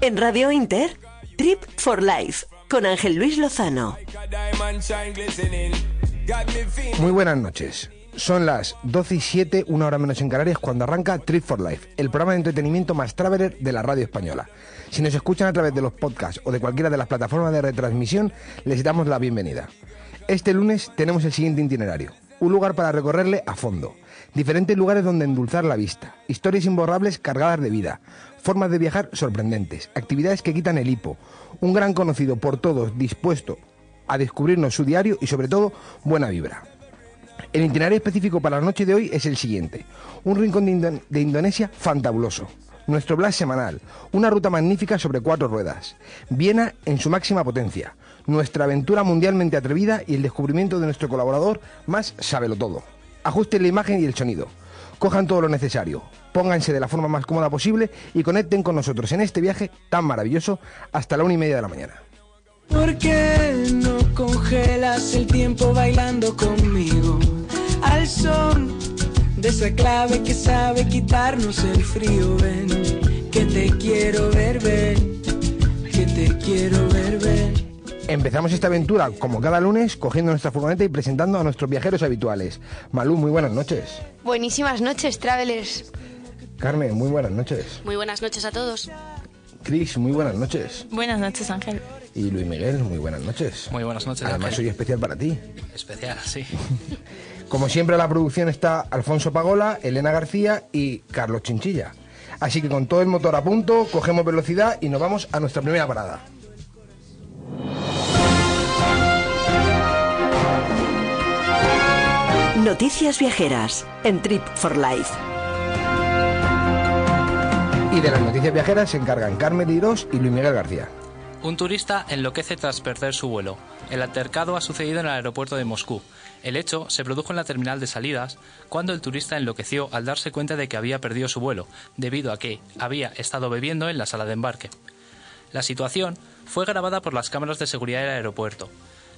En Radio Inter, Trip for Life, con Ángel Luis Lozano. Muy buenas noches. Son las 12 y 7, una hora menos en Canarias, cuando arranca Trip for Life, el programa de entretenimiento más traveler de la radio española. Si nos escuchan a través de los podcasts o de cualquiera de las plataformas de retransmisión, les damos la bienvenida. Este lunes tenemos el siguiente itinerario. Un lugar para recorrerle a fondo. Diferentes lugares donde endulzar la vista. Historias imborrables cargadas de vida. Formas de viajar sorprendentes. Actividades que quitan el hipo. Un gran conocido por todos dispuesto a descubrirnos su diario y sobre todo buena vibra. El itinerario específico para la noche de hoy es el siguiente. Un rincón de, Indo- de Indonesia fantabuloso. Nuestro blast semanal. Una ruta magnífica sobre cuatro ruedas. Viena en su máxima potencia. Nuestra aventura mundialmente atrevida y el descubrimiento de nuestro colaborador más sábelo todo. Ajusten la imagen y el sonido. Cojan todo lo necesario. Pónganse de la forma más cómoda posible y conecten con nosotros en este viaje tan maravilloso hasta la una y media de la mañana. ¿Por qué no congelas el tiempo bailando conmigo? Al son de esa clave que sabe quitarnos el frío, ven. Que te quiero ver, ven. Que te quiero ver, ven. Empezamos esta aventura, como cada lunes, cogiendo nuestra furgoneta y presentando a nuestros viajeros habituales. Malú, muy buenas noches. Buenísimas noches, travelers. Carmen, muy buenas noches. Muy buenas noches a todos. Cris, muy buenas noches. Buenas noches, Ángel. Y Luis Miguel, muy buenas noches. Muy buenas noches, Además, Ángel. soy especial para ti. Especial, sí. Como siempre, la producción está Alfonso Pagola, Elena García y Carlos Chinchilla. Así que con todo el motor a punto, cogemos velocidad y nos vamos a nuestra primera parada. Noticias viajeras en Trip for Life. Y de las noticias viajeras se encargan Carmen Irós y Luis Miguel García. Un turista enloquece tras perder su vuelo. El altercado ha sucedido en el aeropuerto de Moscú. El hecho se produjo en la terminal de salidas cuando el turista enloqueció al darse cuenta de que había perdido su vuelo, debido a que había estado bebiendo en la sala de embarque. La situación fue grabada por las cámaras de seguridad del aeropuerto.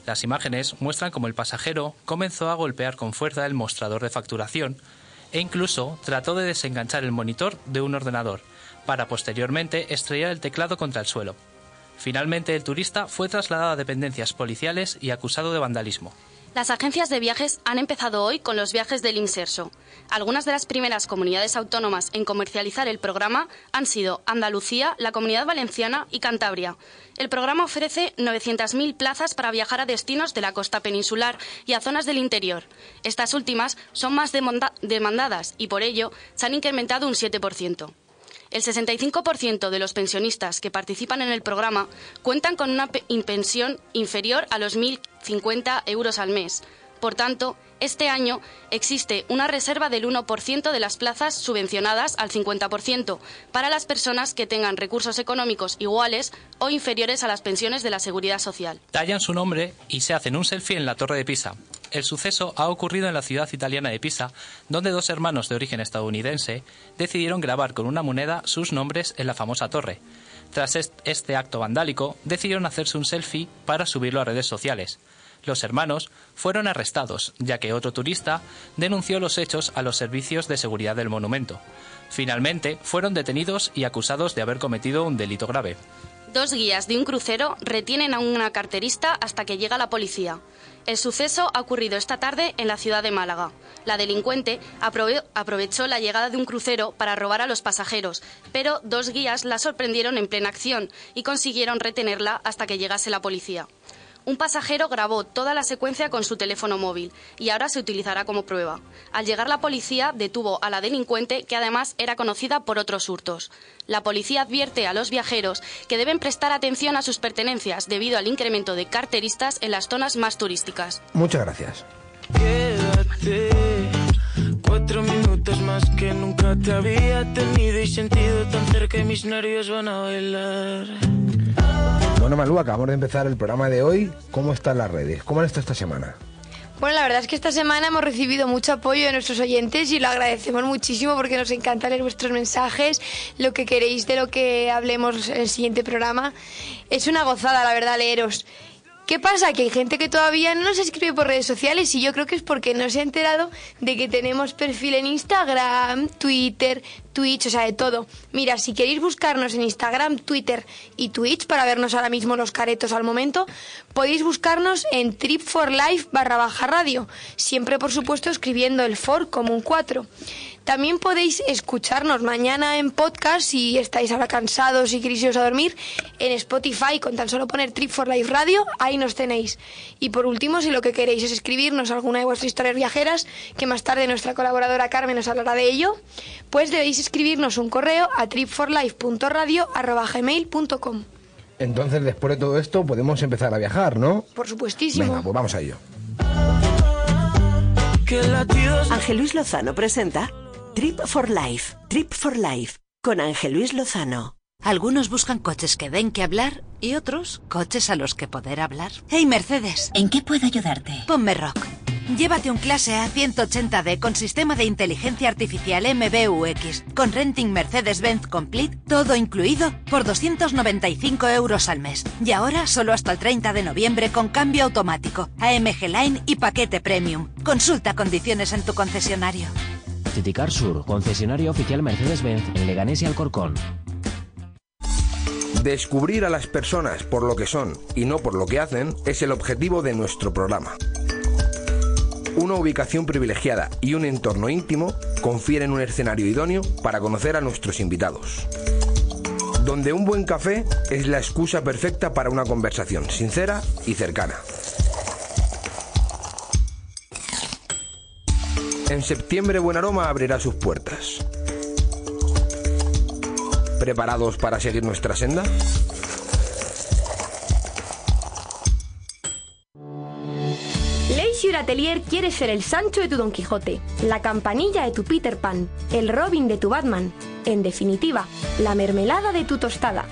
Las imágenes muestran cómo el pasajero comenzó a golpear con fuerza el mostrador de facturación e incluso trató de desenganchar el monitor de un ordenador, para posteriormente estrellar el teclado contra el suelo. Finalmente, el turista fue trasladado a dependencias policiales y acusado de vandalismo. Las agencias de viajes han empezado hoy con los viajes del Inserso. Algunas de las primeras comunidades autónomas en comercializar el programa han sido Andalucía, la Comunidad Valenciana y Cantabria. El programa ofrece 900.000 plazas para viajar a destinos de la costa peninsular y a zonas del interior. Estas últimas son más demanda- demandadas y por ello se han incrementado un 7%. El 65% de los pensionistas que participan en el programa cuentan con una pe- pensión inferior a los 1.050 euros al mes. Por tanto, este año existe una reserva del 1% de las plazas subvencionadas al 50% para las personas que tengan recursos económicos iguales o inferiores a las pensiones de la Seguridad Social. Tallan su nombre y se hacen un selfie en la Torre de Pisa. El suceso ha ocurrido en la ciudad italiana de Pisa, donde dos hermanos de origen estadounidense decidieron grabar con una moneda sus nombres en la famosa torre. Tras est- este acto vandálico, decidieron hacerse un selfie para subirlo a redes sociales. Los hermanos fueron arrestados, ya que otro turista denunció los hechos a los servicios de seguridad del monumento. Finalmente, fueron detenidos y acusados de haber cometido un delito grave. Dos guías de un crucero retienen a una carterista hasta que llega la policía. El suceso ha ocurrido esta tarde en la ciudad de Málaga. La delincuente aprove- aprovechó la llegada de un crucero para robar a los pasajeros, pero dos guías la sorprendieron en plena acción y consiguieron retenerla hasta que llegase la policía. Un pasajero grabó toda la secuencia con su teléfono móvil y ahora se utilizará como prueba. Al llegar la policía detuvo a la delincuente que además era conocida por otros hurtos. La policía advierte a los viajeros que deben prestar atención a sus pertenencias debido al incremento de carteristas en las zonas más turísticas. Muchas gracias. Quédate cuatro minutos más que nunca te había tenido y sentido tan cerca y mis nervios van a bailar. Bueno, Malú, acabamos de empezar el programa de hoy. ¿Cómo están las redes? ¿Cómo han estado esta semana? Bueno, la verdad es que esta semana hemos recibido mucho apoyo de nuestros oyentes y lo agradecemos muchísimo porque nos encanta leer vuestros mensajes, lo que queréis de lo que hablemos en el siguiente programa. Es una gozada, la verdad, leeros. ¿Qué pasa? Que hay gente que todavía no nos escribe por redes sociales y yo creo que es porque no se ha enterado de que tenemos perfil en Instagram, Twitter, Twitch, o sea, de todo. Mira, si queréis buscarnos en Instagram, Twitter y Twitch para vernos ahora mismo los caretos al momento, podéis buscarnos en Trip for Life barra baja radio, siempre por supuesto escribiendo el for como un 4. También podéis escucharnos mañana en podcast si estáis ahora cansados y queréis iros a dormir en Spotify con tan solo poner Trip for Life Radio, ahí nos tenéis. Y por último, si lo que queréis es escribirnos alguna de vuestras historias viajeras, que más tarde nuestra colaboradora Carmen nos hablará de ello, pues debéis escribirnos un correo a tripforlife.radio@gmail.com. Entonces, después de todo esto, podemos empezar a viajar, ¿no? Por supuestísimo. Venga, pues vamos a ello. Ángel Luis Lozano presenta Trip for Life, Trip for Life, con Ángel Luis Lozano. Algunos buscan coches que den que hablar y otros coches a los que poder hablar. Hey Mercedes, ¿En qué puedo ayudarte? ponme rock. Llévate un clase A 180D con sistema de inteligencia artificial MBUX, con renting Mercedes-Benz Complete, todo incluido, por 295 euros al mes. Y ahora solo hasta el 30 de noviembre con cambio automático, AMG Line y paquete premium. Consulta condiciones en tu concesionario. Titicar Sur, concesionario oficial Mercedes-Benz en Leganés y Alcorcón. Descubrir a las personas por lo que son y no por lo que hacen es el objetivo de nuestro programa. Una ubicación privilegiada y un entorno íntimo confieren un escenario idóneo para conocer a nuestros invitados. Donde un buen café es la excusa perfecta para una conversación sincera y cercana. En septiembre Buen Aroma abrirá sus puertas. ¿Preparados para seguir nuestra senda? Leisure Atelier quiere ser el Sancho de tu Don Quijote, la campanilla de tu Peter Pan, el Robin de tu Batman, en definitiva, la mermelada de tu tostada.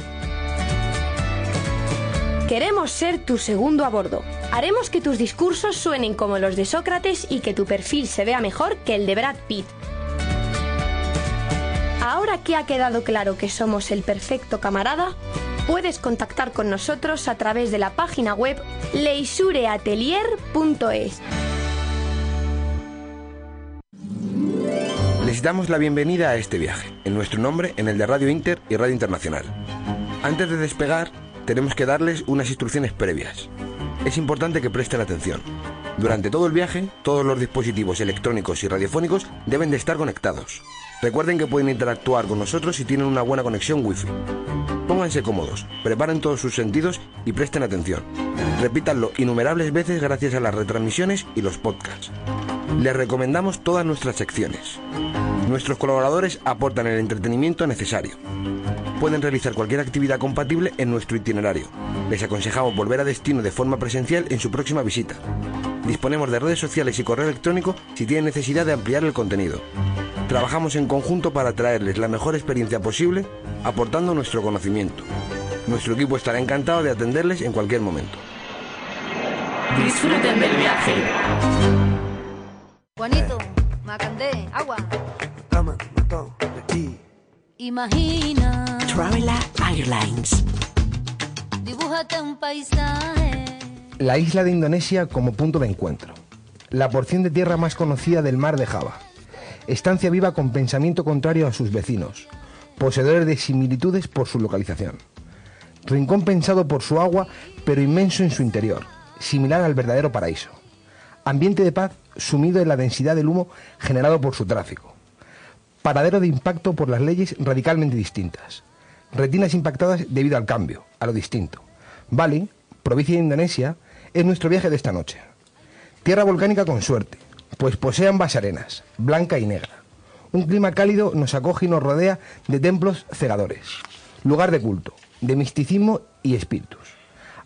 Queremos ser tu segundo a bordo. Haremos que tus discursos suenen como los de Sócrates y que tu perfil se vea mejor que el de Brad Pitt. Ahora que ha quedado claro que somos el perfecto camarada, puedes contactar con nosotros a través de la página web leisureatelier.es. Les damos la bienvenida a este viaje, en nuestro nombre, en el de Radio Inter y Radio Internacional. Antes de despegar, tenemos que darles unas instrucciones previas. Es importante que presten atención. Durante todo el viaje, todos los dispositivos electrónicos y radiofónicos deben de estar conectados. Recuerden que pueden interactuar con nosotros si tienen una buena conexión Wi-Fi. Pónganse cómodos, preparen todos sus sentidos y presten atención. Repítanlo innumerables veces gracias a las retransmisiones y los podcasts. Les recomendamos todas nuestras secciones. Nuestros colaboradores aportan el entretenimiento necesario. Pueden realizar cualquier actividad compatible en nuestro itinerario. Les aconsejamos volver a destino de forma presencial en su próxima visita. Disponemos de redes sociales y correo electrónico si tienen necesidad de ampliar el contenido. Trabajamos en conjunto para traerles la mejor experiencia posible, aportando nuestro conocimiento. Nuestro equipo estará encantado de atenderles en cualquier momento. Disfruten del viaje. Juanito, Macandé, agua. Imagina, Travela Airlines. dibújate un paisaje. La isla de Indonesia como punto de encuentro. La porción de tierra más conocida del mar de Java. Estancia viva con pensamiento contrario a sus vecinos. Poseedores de similitudes por su localización. Rincón pensado por su agua, pero inmenso en su interior, similar al verdadero paraíso. Ambiente de paz sumido en la densidad del humo generado por su tráfico. Paradero de impacto por las leyes radicalmente distintas. Retinas impactadas debido al cambio, a lo distinto. Bali, provincia de Indonesia, es nuestro viaje de esta noche. Tierra volcánica con suerte, pues posee ambas arenas, blanca y negra. Un clima cálido nos acoge y nos rodea de templos cegadores. Lugar de culto, de misticismo y espíritus.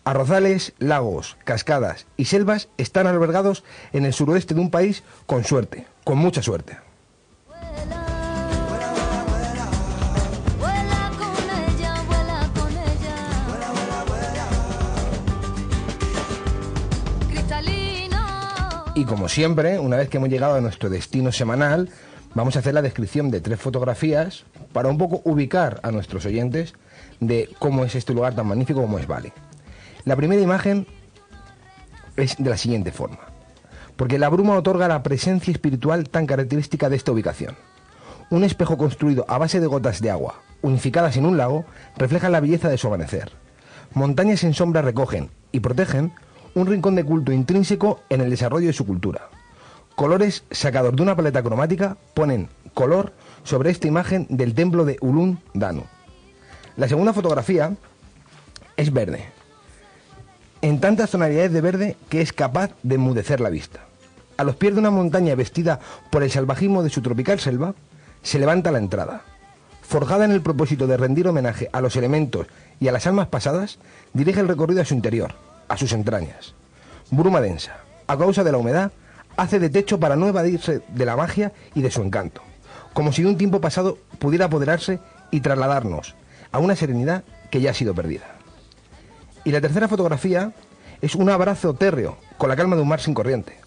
Arrozales, lagos, cascadas y selvas están albergados en el suroeste de un país con suerte, con mucha suerte. Y como siempre, una vez que hemos llegado a nuestro destino semanal, vamos a hacer la descripción de tres fotografías para un poco ubicar a nuestros oyentes de cómo es este lugar tan magnífico como es Bali. La primera imagen es de la siguiente forma, porque la bruma otorga la presencia espiritual tan característica de esta ubicación. Un espejo construido a base de gotas de agua, unificadas en un lago, refleja la belleza de su amanecer. Montañas en sombra recogen y protegen un rincón de culto intrínseco en el desarrollo de su cultura. Colores sacados de una paleta cromática ponen color sobre esta imagen del templo de Ulun Danu. La segunda fotografía es verde, en tantas tonalidades de verde que es capaz de enmudecer la vista. A los pies de una montaña vestida por el salvajismo de su tropical selva, se levanta la entrada. Forjada en el propósito de rendir homenaje a los elementos y a las almas pasadas, dirige el recorrido a su interior, a sus entrañas. Bruma densa, a causa de la humedad, hace de techo para no evadirse de la magia y de su encanto, como si de un tiempo pasado pudiera apoderarse y trasladarnos a una serenidad que ya ha sido perdida. Y la tercera fotografía es un abrazo térreo con la calma de un mar sin corriente.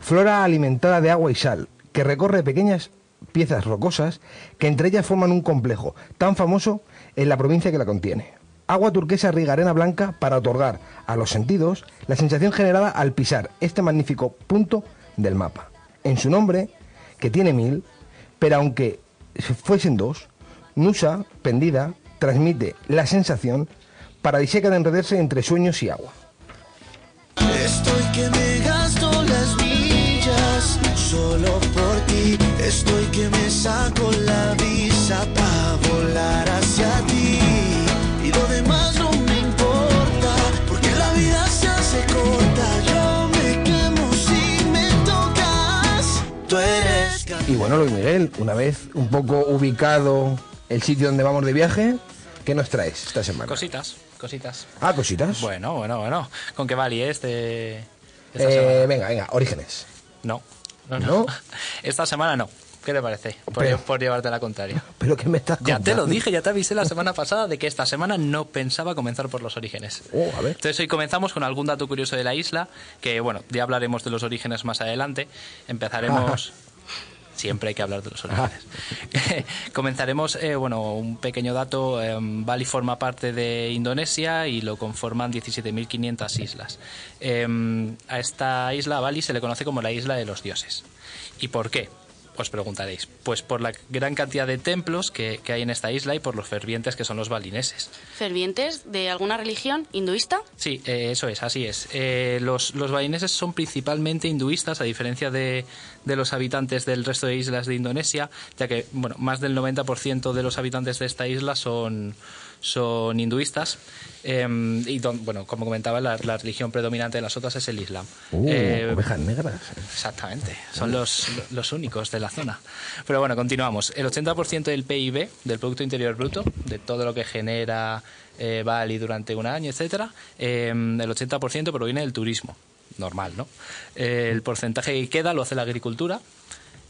Flora alimentada de agua y sal, que recorre pequeñas piezas rocosas que entre ellas forman un complejo tan famoso en la provincia que la contiene. Agua turquesa riega arena blanca para otorgar a los sentidos la sensación generada al pisar este magnífico punto del mapa. En su nombre, que tiene mil, pero aunque fuesen dos, Nusa, pendida, transmite la sensación paradisíaca de enredarse entre sueños y agua. Estoy que me gasto las millas solo por ti. Estoy que me saco la visa para volar hacia ti. Tú eres Y bueno, Luis Miguel, una vez un poco ubicado el sitio donde vamos de viaje, ¿qué nos traes esta semana? Cositas, cositas. Ah, cositas. Bueno, bueno, bueno. ¿Con qué Bali es de esta Eh, semana? venga, venga, orígenes. No, no, no. ¿No? Esta semana no. ¿Qué te parece? Por, Pero- por llevarte la contraria. Pero que me estás Ya te lo dije, ya te avisé la semana pasada de que esta semana no pensaba comenzar por los orígenes. Oh, a ver. Entonces hoy comenzamos con algún dato curioso de la isla, que bueno, ya hablaremos de los orígenes más adelante. Empezaremos... Siempre hay que hablar de los orígenes. Comenzaremos, eh, bueno, un pequeño dato. eh, Bali forma parte de Indonesia y lo conforman 17.500 islas. Eh, a esta isla, a Bali, se le conoce como la isla de los dioses. ¿Y por qué? Os preguntaréis. Pues por la gran cantidad de templos que, que hay en esta isla y por los fervientes que son los balineses. ¿Fervientes de alguna religión hinduista? Sí, eh, eso es, así es. Eh, los, los balineses son principalmente hinduistas, a diferencia de, de los habitantes del resto de islas de Indonesia, ya que bueno, más del 90% de los habitantes de esta isla son, son hinduistas. Eh, y don- bueno, como comentaba, la, la religión predominante de las otras es el Islam. Uh, Eh, ovejas negras. Exactamente, son los, los únicos de la zona. Pero bueno, continuamos. El 80% del PIB, del Producto Interior Bruto, de todo lo que genera eh, Bali durante un año, etcétera, eh, el 80% proviene del turismo. Normal, ¿no? El porcentaje que queda lo hace la agricultura,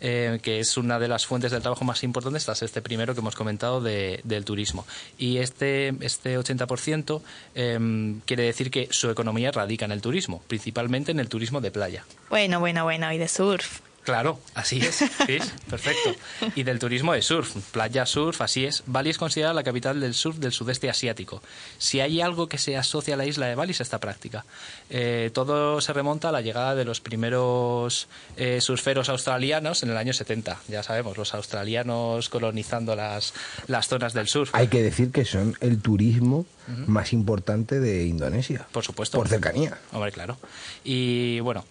eh, que es una de las fuentes de trabajo más importantes tras este primero que hemos comentado de- del turismo. Y este, este 80% eh, quiere decir que su economía radica en el turismo, principalmente en el turismo de playa. Bueno, bueno, bueno, y de surf. Claro, así es. Sí, perfecto. Y del turismo de surf, playa surf, así es. Bali es considerada la capital del surf del sudeste asiático. Si hay algo que se asocia a la isla de Bali es esta práctica. Eh, todo se remonta a la llegada de los primeros eh, surferos australianos en el año 70. Ya sabemos, los australianos colonizando las, las zonas del surf. Hay que decir que son el turismo más importante de Indonesia. Por supuesto. Por cercanía. Hombre, claro. Y bueno,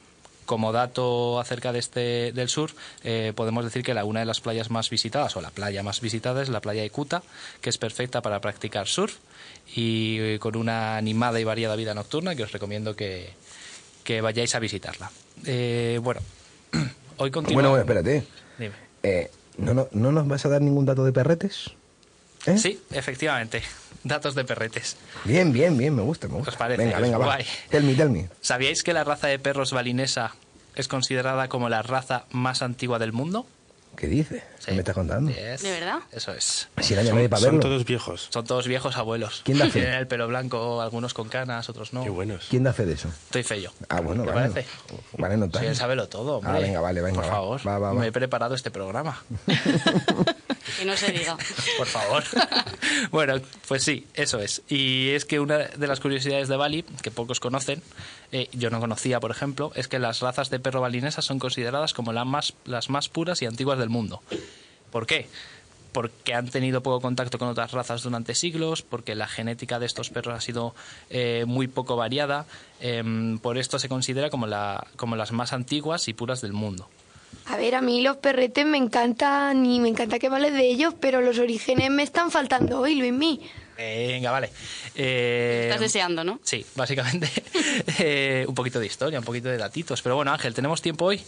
como dato acerca de este del sur, eh, podemos decir que la, una de las playas más visitadas, o la playa más visitada, es la playa de Kuta, que es perfecta para practicar surf y eh, con una animada y variada vida nocturna que os recomiendo que, que vayáis a visitarla. Eh, bueno, hoy Bueno, continuamos. bueno, espérate. Dime. Eh, ¿no, no, ¿No nos vas a dar ningún dato de perretes? ¿Eh? Sí, efectivamente. Datos de perretes. Bien, bien, bien, me gusta, me gusta. ¿Os parece? Venga, venga, va. Tell me, tell me. ¿Sabíais que la raza de perros balinesa es considerada como la raza más antigua del mundo? ¿Qué dices? ¿Qué me estás contando? Yes. ¿De verdad? Eso es. Si para verlo. viejos. Son todos viejos abuelos. ¿Quién da fe? Tienen el pelo blanco, algunos con canas, otros no. Qué buenos. ¿Quién da fe de eso? Estoy feo. Ah, bueno, ¿Te vale. parece? Vale, no Sí, él sábelo todo, hombre. Ah, venga, vale, venga. Por va. favor. Va, va, va. Me he preparado este programa. Que no se diga. Por favor. bueno, pues sí, eso es. Y es que una de las curiosidades de Bali, que pocos conocen, eh, yo no conocía, por ejemplo, es que las razas de perro balinesas son consideradas como las más, las más puras y antiguas del mundo. ¿Por qué? Porque han tenido poco contacto con otras razas durante siglos, porque la genética de estos perros ha sido eh, muy poco variada. em, por esto se considera como, la, como las más antiguas y puras del mundo. A ver, a mí los perretes me encantan y me encanta que vales de ellos, pero los orígenes me están faltando hoy, Luismi. Venga, vale. Eh, Estás deseando, ¿no? Sí, básicamente eh, un poquito de historia, un poquito de datitos. Pero bueno, Ángel, ¿tenemos tiempo hoy?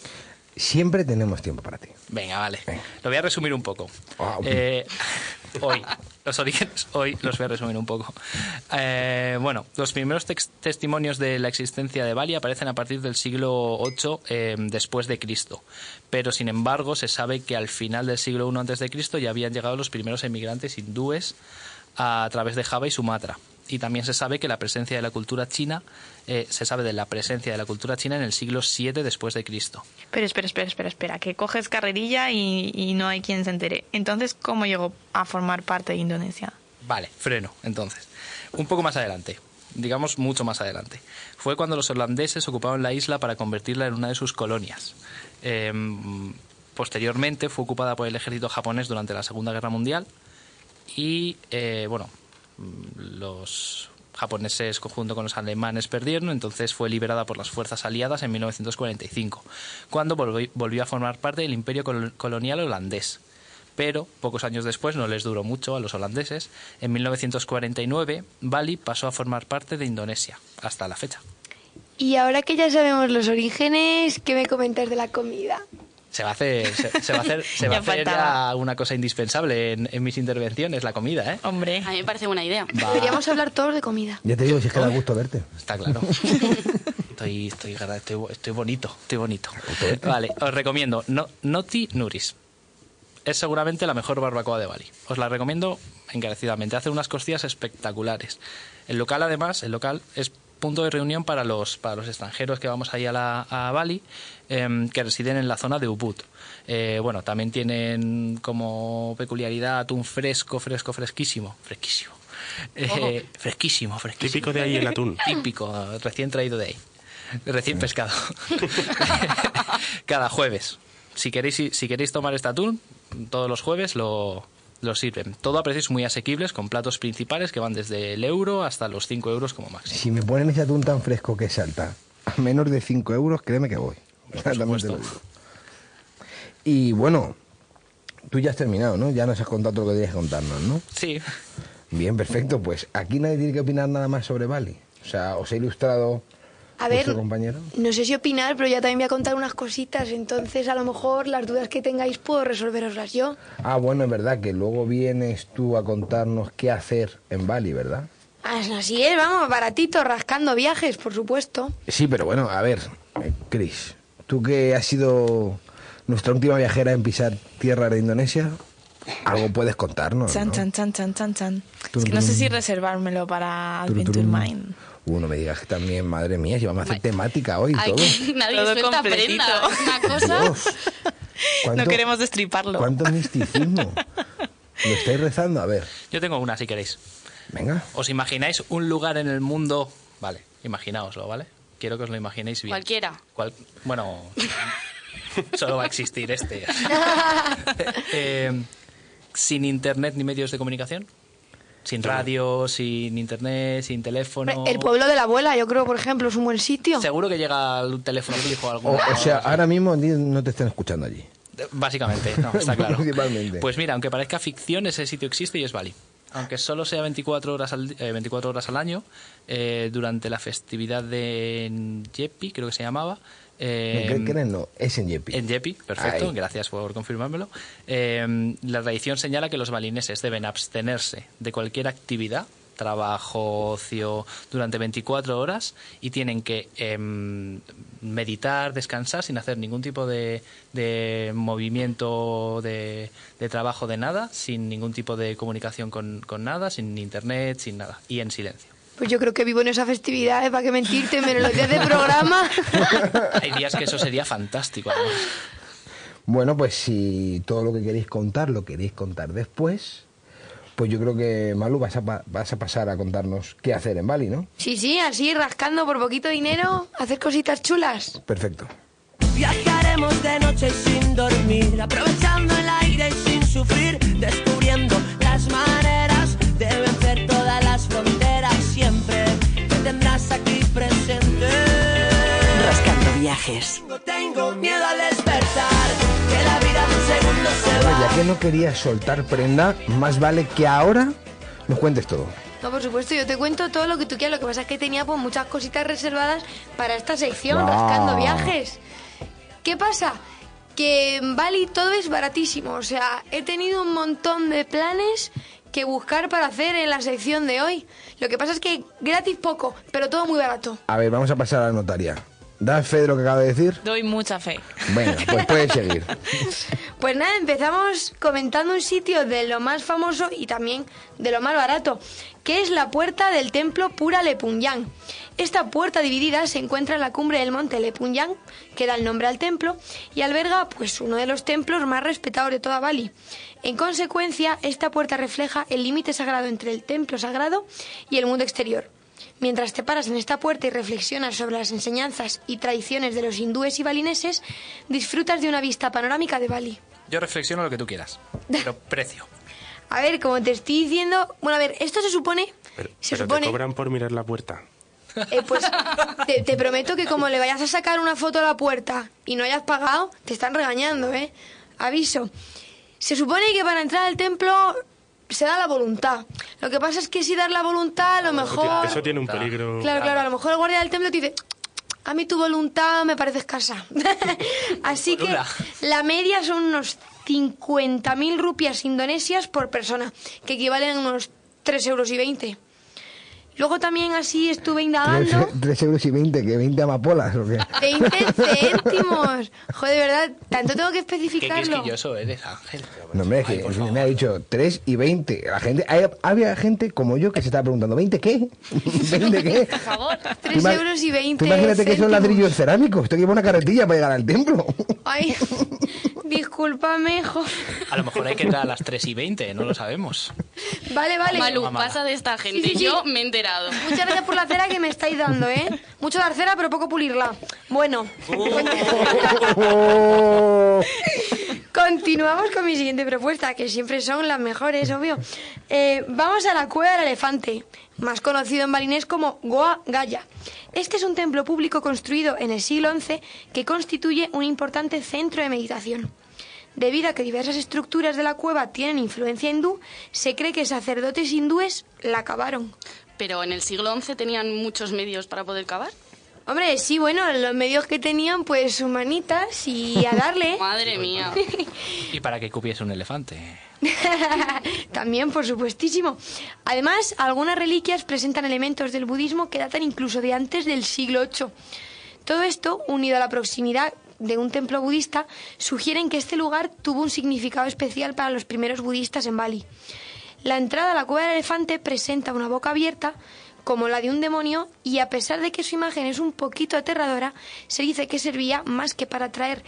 Siempre tenemos tiempo para ti. Venga, vale. Lo voy a resumir un poco. Ah, Eh, hoy, los orígenes, hoy los voy a resumir un poco. Eh, bueno, los primeros testimonios de la existencia de Bali aparecen a partir del siglo VIII eh, después de Cristo. Pero, sin embargo, se sabe que al final del siglo I antes de Cristo ya habían llegado los primeros emigrantes hindúes a través de Java y Sumatra. Y también se sabe que la presencia de la cultura china, eh, se sabe de la presencia de la cultura china en el siglo VII después de Cristo. Pero espera, espera, espera, espera, que coges carrerilla y, y no hay quien se entere. Entonces, ¿cómo llegó a formar parte de Indonesia? Vale, freno, entonces. Un poco más adelante, digamos mucho más adelante. Fue cuando los holandeses ocuparon la isla para convertirla en una de sus colonias. Em, posteriormente fue ocupada por el ejército japonés durante la Segunda Guerra Mundial y, eh, bueno, los japoneses junto con los alemanes perdieron, entonces fue liberada por las fuerzas aliadas en 1945, cuando volvi- volvió a formar parte del imperio col- colonial holandés. Pero pocos años después, no les duró mucho a los holandeses, en 1949 Bali pasó a formar parte de Indonesia, hasta la fecha. Y ahora que ya sabemos los orígenes, ¿qué me comentas de la comida? Se va a hacer, se, se va a hacer, se va a hacer ya una cosa indispensable en, en mis intervenciones, la comida, ¿eh? Hombre. A mí me parece buena idea. Va. Deberíamos hablar todos de comida. Ya te digo, si es que da gusto verte. Está claro. Estoy, estoy, estoy, estoy bonito, estoy bonito. Vale, os recomiendo no, Noti Nuris. Es seguramente la mejor barbacoa de Bali. Os la recomiendo encarecidamente. Hace unas costillas espectaculares. El local, además, el local es punto de reunión para los, para los extranjeros que vamos ahí a, la, a Bali, em, que residen en la zona de Ubud. Eh, bueno, también tienen como peculiaridad atún fresco, fresco, fresquísimo. Fresquísimo. Eh, fresquísimo, fresquísimo. Típico de ahí el atún. Típico, recién traído de ahí. Recién pescado. Cada jueves. Si queréis, si queréis tomar este atún, todos los jueves lo, lo sirven. Todo a precios muy asequibles, con platos principales que van desde el euro hasta los 5 euros como máximo. Si me ponen ese atún tan fresco que salta a menos de 5 euros, créeme que voy. También te lo supuesto. digo. Y bueno, tú ya has terminado, ¿no? Ya nos has contado todo lo que tenías que contarnos, ¿no? Sí, Bien, perfecto. Pues aquí nadie tiene que opinar nada más sobre Bali. O sea, os he ilustrado A ver, vuestro compañero. no sé si opinar, pero ya también voy a contar unas cositas, entonces a lo mejor las dudas que tengáis puedo resolveroslas yo. Ah, bueno, es verdad que luego vienes tú a contarnos qué hacer en Bali, ¿verdad? Así es, vamos, baratito, rascando viajes, por supuesto. Sí, pero bueno, a ver, eh, Chris, tú que has sido nuestra última viajera en pisar tierra de Indonesia, algo puedes contarnos, Chan, ¿no? chan, chan, chan, chan, chan. Es que no sé si reservármelo para Adventure. Mind. Uh, no me digas que también, madre mía, si vamos a hacer temática hoy y todo. Nadie Todo suelta prenda. Es una cosa. Dios, ¿cuánto- No queremos destriparlo. ¿Cuánto misticismo? ¿Lo estáis rezando? A ver, yo tengo una si queréis. venga. ¿Os imagináis un lugar en el mundo? Vale, imaginaoslo, ¿vale? Quiero que os lo imaginéis bien. Cualquiera. Cual- Bueno, solo va a existir este. Eh, sin internet ni medios de comunicación. Sin radio, sin internet, sin teléfono. El pueblo de la abuela, yo creo, por ejemplo, es un buen sitio. Seguro que llega al teléfono fijo o O, algún. o sea, ahora mismo no te están escuchando allí. Básicamente, no, está claro. Principalmente. Pues mira, aunque parezca ficción, ese sitio existe y es Bali. Aunque solo sea 24 horas al, eh, 24 horas al año, eh, durante la festividad de Nyepi, creo que se llamaba. eh, ¿Qué crees? No, es en Yepi. en Yepi, perfecto, Ahí. gracias por confirmármelo. Eh, la tradición señala que los balineses deben abstenerse de cualquier actividad trabajo, ocio, durante 24 horas y tienen que em, meditar, descansar sin hacer ningún tipo de, de movimiento de, de trabajo, de nada, sin ningún tipo de comunicación con, con nada, sin internet, sin nada y en silencio. Pues yo creo que vivo en esa festividad, ¿eh? ¿para qué mentirte? Menos los días de programa. Hay días que eso sería fantástico. además. Bueno, pues si todo lo que queréis contar lo queréis contar después, pues yo creo que Malu vas a, vas a pasar a contarnos qué hacer en Bali, ¿no? Sí, sí, así rascando por poquito dinero, hacer cositas chulas. Perfecto. Viajaremos de noche sin dormir, aprovechando el aire y sin sufrir, descubriendo las maneras de vencer todas las fronteras. Siempre te tendrás aquí presente. Rascando viajes. No tengo miedo al Bueno, ya que no querías soltar prenda, más vale que ahora nos cuentes todo. No, por supuesto, yo te cuento todo lo que tú quieras. Lo que pasa es que tenía pues muchas cositas reservadas para esta sección, rascando viajes. ¿Qué pasa? Que en Bali todo es baratísimo. O sea, he tenido un montón de planes que buscar para hacer en la sección de hoy. Lo que pasa es que gratis poco, pero todo muy barato. A ver, vamos a pasar a la notaria. ¿Da fe de lo que acaba de decir? Doy mucha fe. Venga, pues puedes seguir. Pues nada, empezamos comentando un sitio de lo más famoso y también de lo más barato, que es la puerta del templo Pura Lepunyang. Esta puerta dividida se encuentra en la cumbre del monte Lepunyang, que da el nombre al templo, y alberga pues uno de los templos más respetados de toda Bali. En consecuencia, esta puerta refleja el límite sagrado entre el templo sagrado y el mundo exterior. Mientras te paras en esta puerta y reflexionas sobre las enseñanzas y tradiciones de los hindúes y balineses, disfrutas de una vista panorámica de Bali. Yo reflexiono lo que tú quieras, pero precio. A ver, como te estoy diciendo, bueno, a ver, esto se supone, Pero, se pero supone, te cobran por mirar la puerta. eh, pues te, te prometo que como le vayas a sacar una foto a la puerta y no hayas pagado, te están regañando, ¿eh? Aviso. Se supone que para entrar al templo se da la voluntad. Lo que pasa es que si dar la voluntad, a lo mejor... eso tiene un peligro. Claro, claro, a lo mejor el guardia del templo te dice, a mí tu voluntad me parece escasa. Así que la media son unos 50.000 rupias indonesias por persona, que equivalen a unos 3 euros y 20. Luego también así estuve indagando. 3 euros y 20, que 20 amapolas o qué. 20 céntimos. Joder, de verdad, tanto tengo que Qué especificarlo. quisquilloso eres, Ángel. No, hombre, es que me ha dicho 3 y 20. La gente, hay- había gente como yo que se estaba preguntando, ¿20 qué? ¿20 qué? Por favor. 3 Ima- euros y 20 Tú imagínate que son céntimos. ladrillos cerámicos. Esto lleva una carretilla para llegar al templo. Ay, discúlpame, jo. A lo mejor hay que entrar a las 3 y 20, no lo sabemos. Vale, vale. Malu, pasa de esta gente. Sí, sí, sí. Yo me he Muchas gracias por la cera que me estáis dando, ¿eh? Mucho dar cera, pero poco pulirla. Bueno, continuamos con mi siguiente propuesta, que siempre son las mejores, obvio. Eh, vamos a la Cueva del Elefante, más conocido en balinés como Goa Gaya. Este es un templo público construido en el siglo XI que constituye un importante centro de meditación. Debido a que diversas estructuras de la cueva tienen influencia hindú, se cree que sacerdotes hindúes la cavaron. Pero en el siglo XI tenían muchos medios para poder cavar. Hombre, sí, bueno, los medios que tenían, pues humanitas y a darle. Madre mía. Y para que cupiese un elefante. También, por supuestísimo. Además, algunas reliquias presentan elementos del budismo que datan incluso de antes del siglo VIII. Todo esto, unido a la proximidad de un templo budista, sugieren que este lugar tuvo un significado especial para los primeros budistas en Bali. La entrada a la cueva del elefante presenta una boca abierta, como la de un demonio, y a pesar de que su imagen es un poquito aterradora, se dice que servía más que para atraer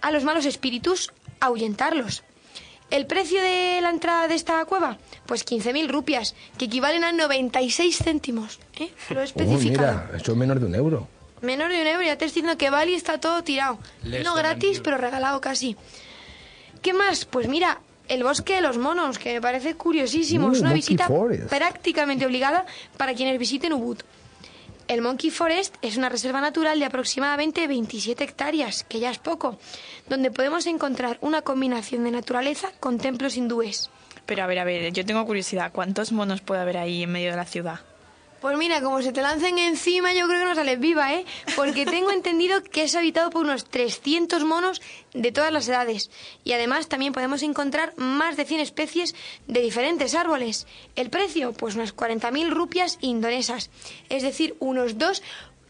a los malos espíritus, ahuyentarlos. ¿El precio de la entrada de esta cueva? Pues 15.000 rupias, que equivalen a 96 céntimos. ¿eh? Lo he especificado. mira, eso es menos de un euro. Menor de un euro, ya te estoy diciendo que Bali está todo tirado. Les no gratis, pero regalado casi. ¿Qué más? Pues mira, el bosque de los monos, que me parece curiosísimo. Uh, es una visita Forest. prácticamente obligada para quienes visiten Ubud. El Monkey Forest es una reserva natural de aproximadamente 27 hectáreas, que ya es poco, donde podemos encontrar una combinación de naturaleza con templos hindúes. Pero a ver, a ver, yo tengo curiosidad. ¿Cuántos monos puede haber ahí en medio de la ciudad? Pues mira, como se te lancen encima, yo creo que no sales viva, ¿eh? Porque tengo entendido que es habitado por unos 300 monos de todas las edades. Y además también podemos encontrar más de 100 especies de diferentes árboles. El precio, pues unas 40.000 rupias indonesas. Es decir, unos 2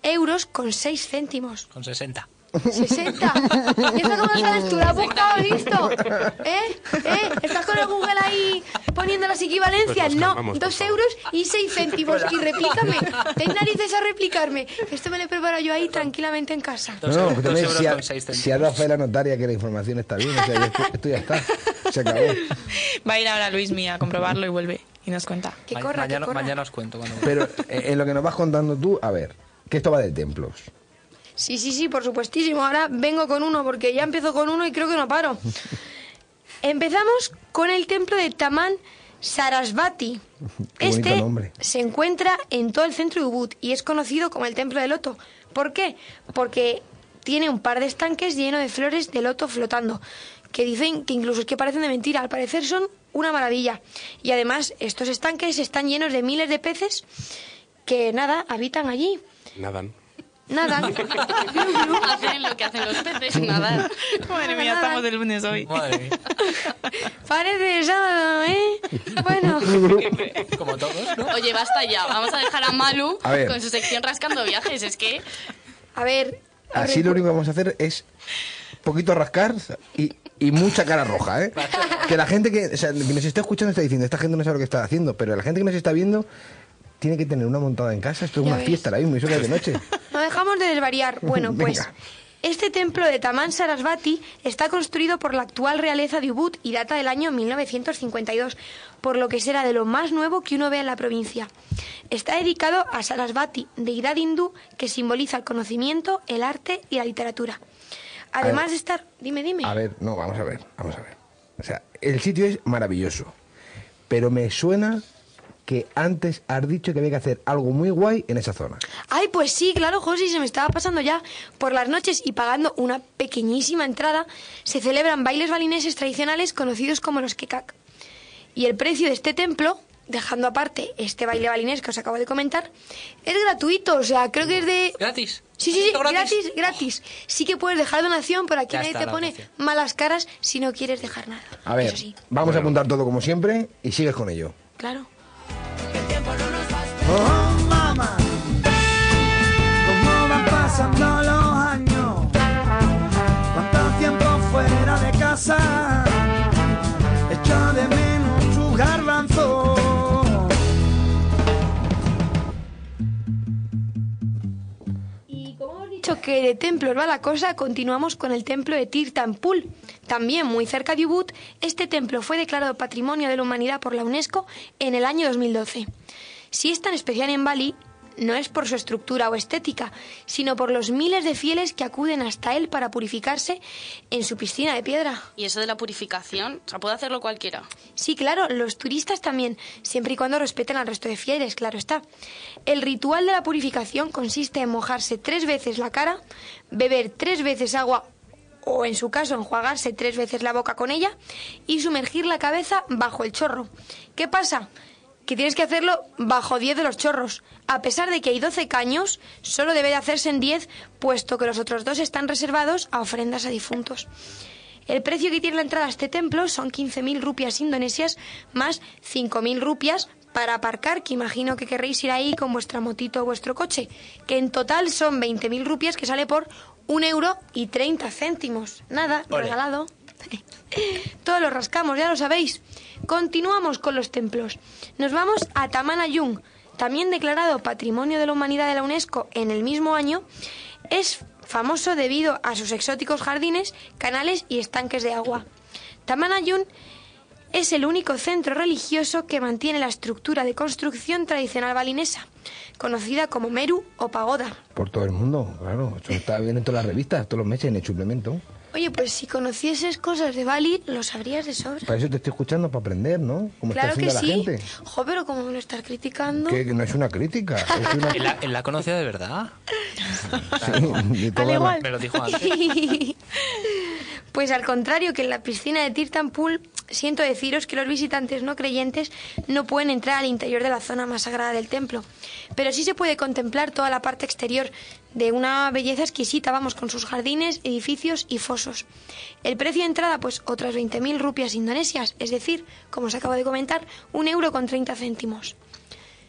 euros con 6 céntimos. Con 60. 60. ¿Y eso cómo lo sabes tú? ¿Lo has buscado listo? ¿Eh? ¿Eh? ¿Estás con el Google ahí poniendo las equivalencias? Pues no, dos euros y seis céntimos. Y replícame. Ten narices a replicarme. Esto me lo preparo yo ahí tranquilamente en casa. No, no, Dos también euros si, ha, con seis si ha dado fe la notaria que la información está bien, o sea, esto, esto ya está, se acabó. Va a ir ahora Luis Mía a comprobarlo y vuelve y nos cuenta. Que Ma- corra, que mañana, corra. mañana os cuento. Cuando... Pero eh, en lo que nos vas contando tú, a ver, que esto va de templos. Sí, sí, sí, por supuestísimo. Ahora vengo con uno porque ya empiezo con uno y creo que no paro. Empezamos con el templo de Taman Sarasvati. Qué Este nombre. se encuentra en todo el centro de Ubud y es conocido como el templo de loto. ¿Por qué? Porque tiene un par de estanques llenos de flores de loto flotando, que dicen que incluso es que parecen de mentira. Al parecer son una maravilla. Y además estos estanques están llenos de miles de peces que nada, habitan allí. Nadan. Nada. Hacen lo que hacen los peces, nadar. Madre mía, estamos de lunes hoy. Madre mía. Parece sábado, ¿eh? Bueno. Como todos, ¿no? Oye, basta ya. Vamos a dejar a Malu A con su sección rascando viajes. Es que A ver. Así lo único que vamos a hacer es poquito rascar y, y mucha cara roja, ¿eh? Que la gente que, o sea, que nos está escuchando está diciendo, esta gente no sabe lo que está haciendo, pero la gente que nos está viendo tiene que tener una montada en casa, esto es Ya una ves. fiesta ahora mismo, y eso que es de noche. No dejamos de desvariar. Bueno, pues Venga. este templo de Taman Sarasvati está construido por la actual realeza de Ubud y data del año 1952, por lo que será de lo más nuevo que uno ve en la provincia. Está dedicado a Sarasvati, deidad hindú que simboliza el conocimiento, el arte y la literatura. Además ver. de estar... Dime, dime. A ver, no, vamos a ver, vamos a ver. O sea, el sitio es maravilloso, pero me suena que antes has dicho que había que hacer algo muy guay en esa zona. Ay, pues sí, claro, José, se me estaba pasando ya. Por las noches y pagando una pequeñísima entrada, se celebran bailes balineses tradicionales conocidos como los kekak. Y el precio de este templo, dejando aparte este baile balinés que os acabo de comentar, es gratuito, o sea, creo que es de... ¿Gratis? Sí, sí, sí, ¿Esto gratis, gratis. Sí que puedes dejar donación, pero aquí Ya nadie te pone donación. malas caras si no quieres dejar nada. A ver, Eso sí, vamos a apuntar todo como siempre y sigues con ello. claro. Oh, mamá, cómo van pasando los años, cuánto tiempo fuera de casa, que de templos va la cosa, continuamos con el templo de Tirtampul. También muy cerca de Ubud, este templo fue declarado Patrimonio de la Humanidad por la UNESCO en el año 2012. Si es tan especial en Bali, no es por su estructura o estética, sino por los miles de fieles que acuden hasta él para purificarse en su piscina de piedra. Y eso de la purificación, o sea, puede hacerlo cualquiera. Sí, claro, los turistas también, siempre y cuando respeten al resto de fieles, claro está. El ritual de la purificación consiste en mojarse tres veces la cara, beber tres veces agua o en su caso enjuagarse tres veces la boca con ella y sumergir la cabeza bajo el chorro. ¿Qué pasa? Que tienes que hacerlo bajo 10 de los chorros. A pesar de que hay 12 caños, solo debe de hacerse en 10, puesto que los otros dos están reservados a ofrendas a difuntos. El precio que tiene la entrada a este templo son 15.000 rupias indonesias más 5.000 rupias para aparcar, que imagino que querréis ir ahí con vuestra motito o vuestro coche, que en total son 20.000 rupias que sale por un euro y 30 céntimos. Nada, regalado. Todos lo rascamos, ya lo sabéis. Continuamos con los templos. Nos vamos a Tamanayung, también declarado Patrimonio de la Humanidad de la UNESCO en el mismo año. Es famoso debido a sus exóticos jardines, canales y estanques de agua. Tamanayun es el único centro religioso que mantiene la estructura de construcción tradicional balinesa, conocida como Meru o pagoda. Por todo el mundo, claro. Eso está en todas las revistas, todos los meses en el suplemento. Oye, pues si conocieses cosas de Bali, lo sabrías de sobra. Para eso te estoy escuchando, para aprender, ¿no? Como Claro está que haciendo sí. la gente. Jo, pero como me lo estás criticando. Que, no es una crítica, es una... ¿Él la, él la conocía de verdad? Sí, de toda la- Me lo dijo antes. Pues al contrario que en la piscina de Tirtan Pool, siento deciros que los visitantes no creyentes no pueden entrar al interior de la zona más sagrada del templo. Pero sí se puede contemplar toda la parte exterior de una belleza exquisita, vamos, con sus jardines, edificios y fosos. El precio de entrada, pues otras 20.000 rupias indonesias, es decir, como os acabo de comentar, un euro con 30 céntimos.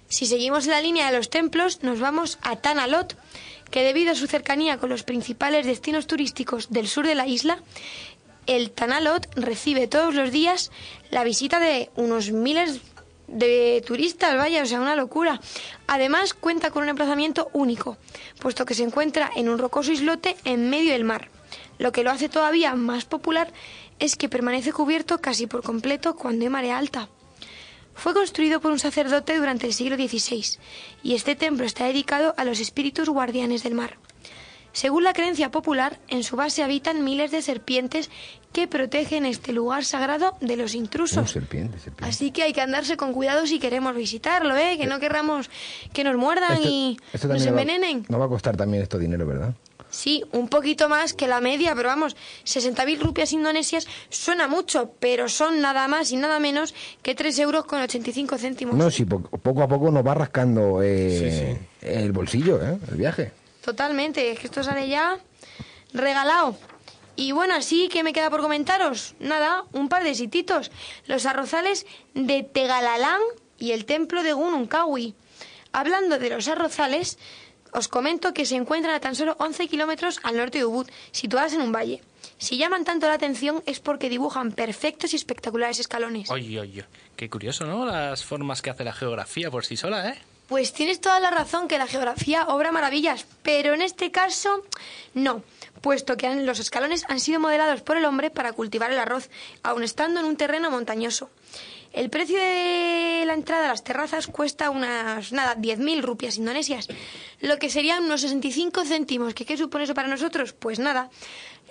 Si seguimos la línea de los templos, nos vamos a Tanalot, que debido a su cercanía con los principales destinos turísticos del sur de la isla, el Tanalot recibe todos los días la visita de unos miles de turistas, vaya, o sea, una locura. Además, cuenta con un emplazamiento único, puesto que se encuentra en un rocoso islote en medio del mar. Lo que lo hace todavía más popular es que permanece cubierto casi por completo cuando hay marea alta. Fue construido por un sacerdote durante el siglo XVI y este templo está dedicado a los espíritus guardianes del mar. Según la creencia popular, en su base habitan miles de serpientes que protegen este lugar sagrado de los intrusos. serpiente, serpiente. Así que hay que andarse con cuidado si queremos visitarlo, ¿eh? Que no querramos que nos muerdan Esto- y esto nos va- envenenen. No va a costar también esto dinero, ¿verdad? Sí, un poquito más que la media, pero vamos, 60.000 rupias indonesias suena mucho, pero son nada más y nada menos que 3 euros con 85 céntimos. No, sí, po- poco a poco nos va rascando eh, el bolsillo, ¿eh? El viaje. Totalmente, es que esto sale ya regalado. Y bueno, así que me queda por comentaros, nada, un par de sititos. Los arrozales de Tegalalán y el templo de Gununkawi. Hablando de los arrozales, os comento que se encuentran a tan solo 11 kilómetros al norte de Ubud, situadas en un valle. Si llaman tanto la atención es porque dibujan perfectos y espectaculares escalones. Oye, oye, qué curioso, ¿no? Las formas que hace la geografía por sí sola, ¿eh? Pues tienes toda la razón que la geografía obra maravillas, pero en este caso no, puesto que los escalones han sido modelados por el hombre para cultivar el arroz, aun estando en un terreno montañoso. El precio de la entrada a las terrazas cuesta unas, nada, 10.000 rupias indonesias, lo que serían unos 65 céntimos. ¿Qué, ¿Qué supone eso para nosotros? Pues nada.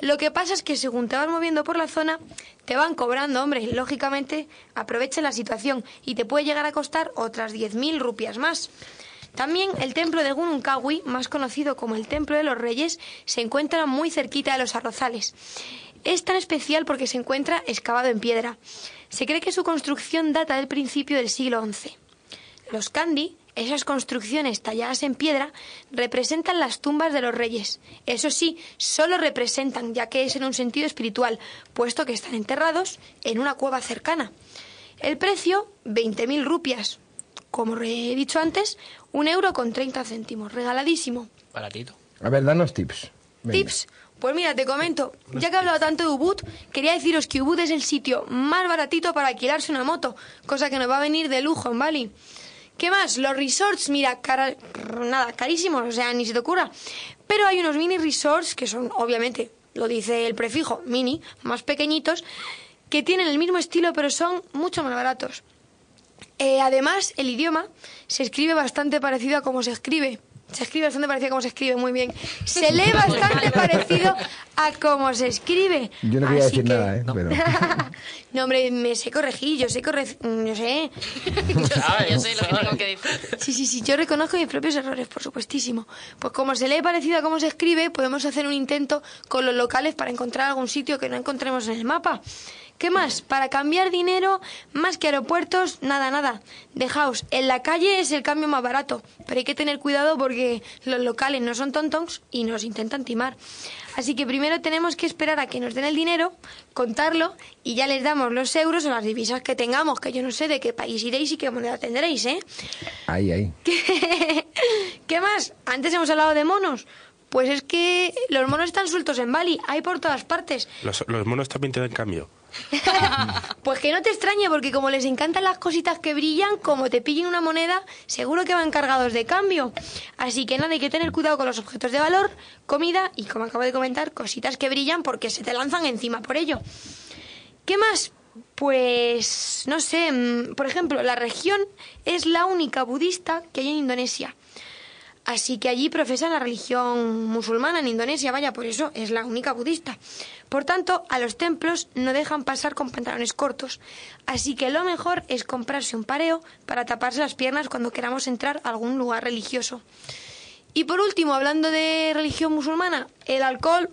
Lo que pasa es que según te vas moviendo por la zona, te van cobrando, hombre. Lógicamente, aprovecha la situación y te puede llegar a costar otras 10.000 rupias más. También el templo de Gununkawi, más conocido como el Templo de los Reyes, se encuentra muy cerquita de los arrozales. Es tan especial porque se encuentra excavado en piedra. Se cree que su construcción data del principio del siglo XI. Los kandi, esas construcciones talladas en piedra, representan las tumbas de los reyes. Eso sí, solo representan, ya que es en un sentido espiritual, puesto que están enterrados en una cueva cercana. El precio, 20.000 rupias. Como he dicho antes, un euro con 30 céntimos. Regaladísimo. Baratito. A ver, danos tips. Venga. Tips. Pues mira, te comento, ya que he hablado tanto de Ubud, quería deciros que Ubud es el sitio más baratito para alquilarse una moto, cosa que nos va a venir de lujo en Bali. ¿Qué más? Los resorts, mira, cara- nada, carísimos, o sea, ni se te ocurra. Pero hay unos mini resorts que son, obviamente, lo dice el prefijo, mini, más pequeñitos, que tienen el mismo estilo, pero son mucho más baratos. Eh, además, el idioma se escribe bastante parecido a cómo se escribe. Se escribe bastante parecido a cómo se escribe, muy bien. Se lee bastante parecido a cómo se escribe. Yo no quería Así decir que- nada, ¿eh? Pero... No, hombre, me sé corregir, yo sé corregir, yo sé. Ah, yo sé lo que tengo que decir. Sí, sí, sí, yo reconozco mis propios errores, por supuestísimo. Pues como se lee parecido a cómo se escribe, podemos hacer un intento con los locales para encontrar algún sitio que no encontremos en el mapa. ¿Qué más? Para cambiar dinero, más que aeropuertos, nada, nada. Dejaos, en la calle es el cambio más barato, pero hay que tener cuidado porque los locales no son tontos y nos intentan timar. Así que primero tenemos que esperar a que nos den el dinero, contarlo y ya les damos los euros o las divisas que tengamos, que yo no sé de qué país iréis y qué moneda tendréis, ¿eh? Ahí, ahí. ¿Qué más? Antes hemos hablado de monos. Pues es que los monos están sueltos en Bali, hay por todas partes. Los, los monos también te dan cambio. Pues que no te extrañe, porque como les encantan las cositas que brillan, como te pillen una moneda, seguro que van cargados de cambio. Así que nada, hay que tener cuidado con los objetos de valor, comida y, como acabo de comentar, cositas que brillan porque se te lanzan encima por ello. ¿Qué más? Pues no sé, mm, por ejemplo, la región es la única budista que hay en Indonesia. Así que allí profesan la religión musulmana en Indonesia, vaya, por eso es la única budista. Por tanto, a los templos no dejan pasar con pantalones cortos. Así que lo mejor es comprarse un pareo para taparse las piernas cuando queramos entrar a algún lugar religioso. Y por último, hablando de religión musulmana, el alcohol,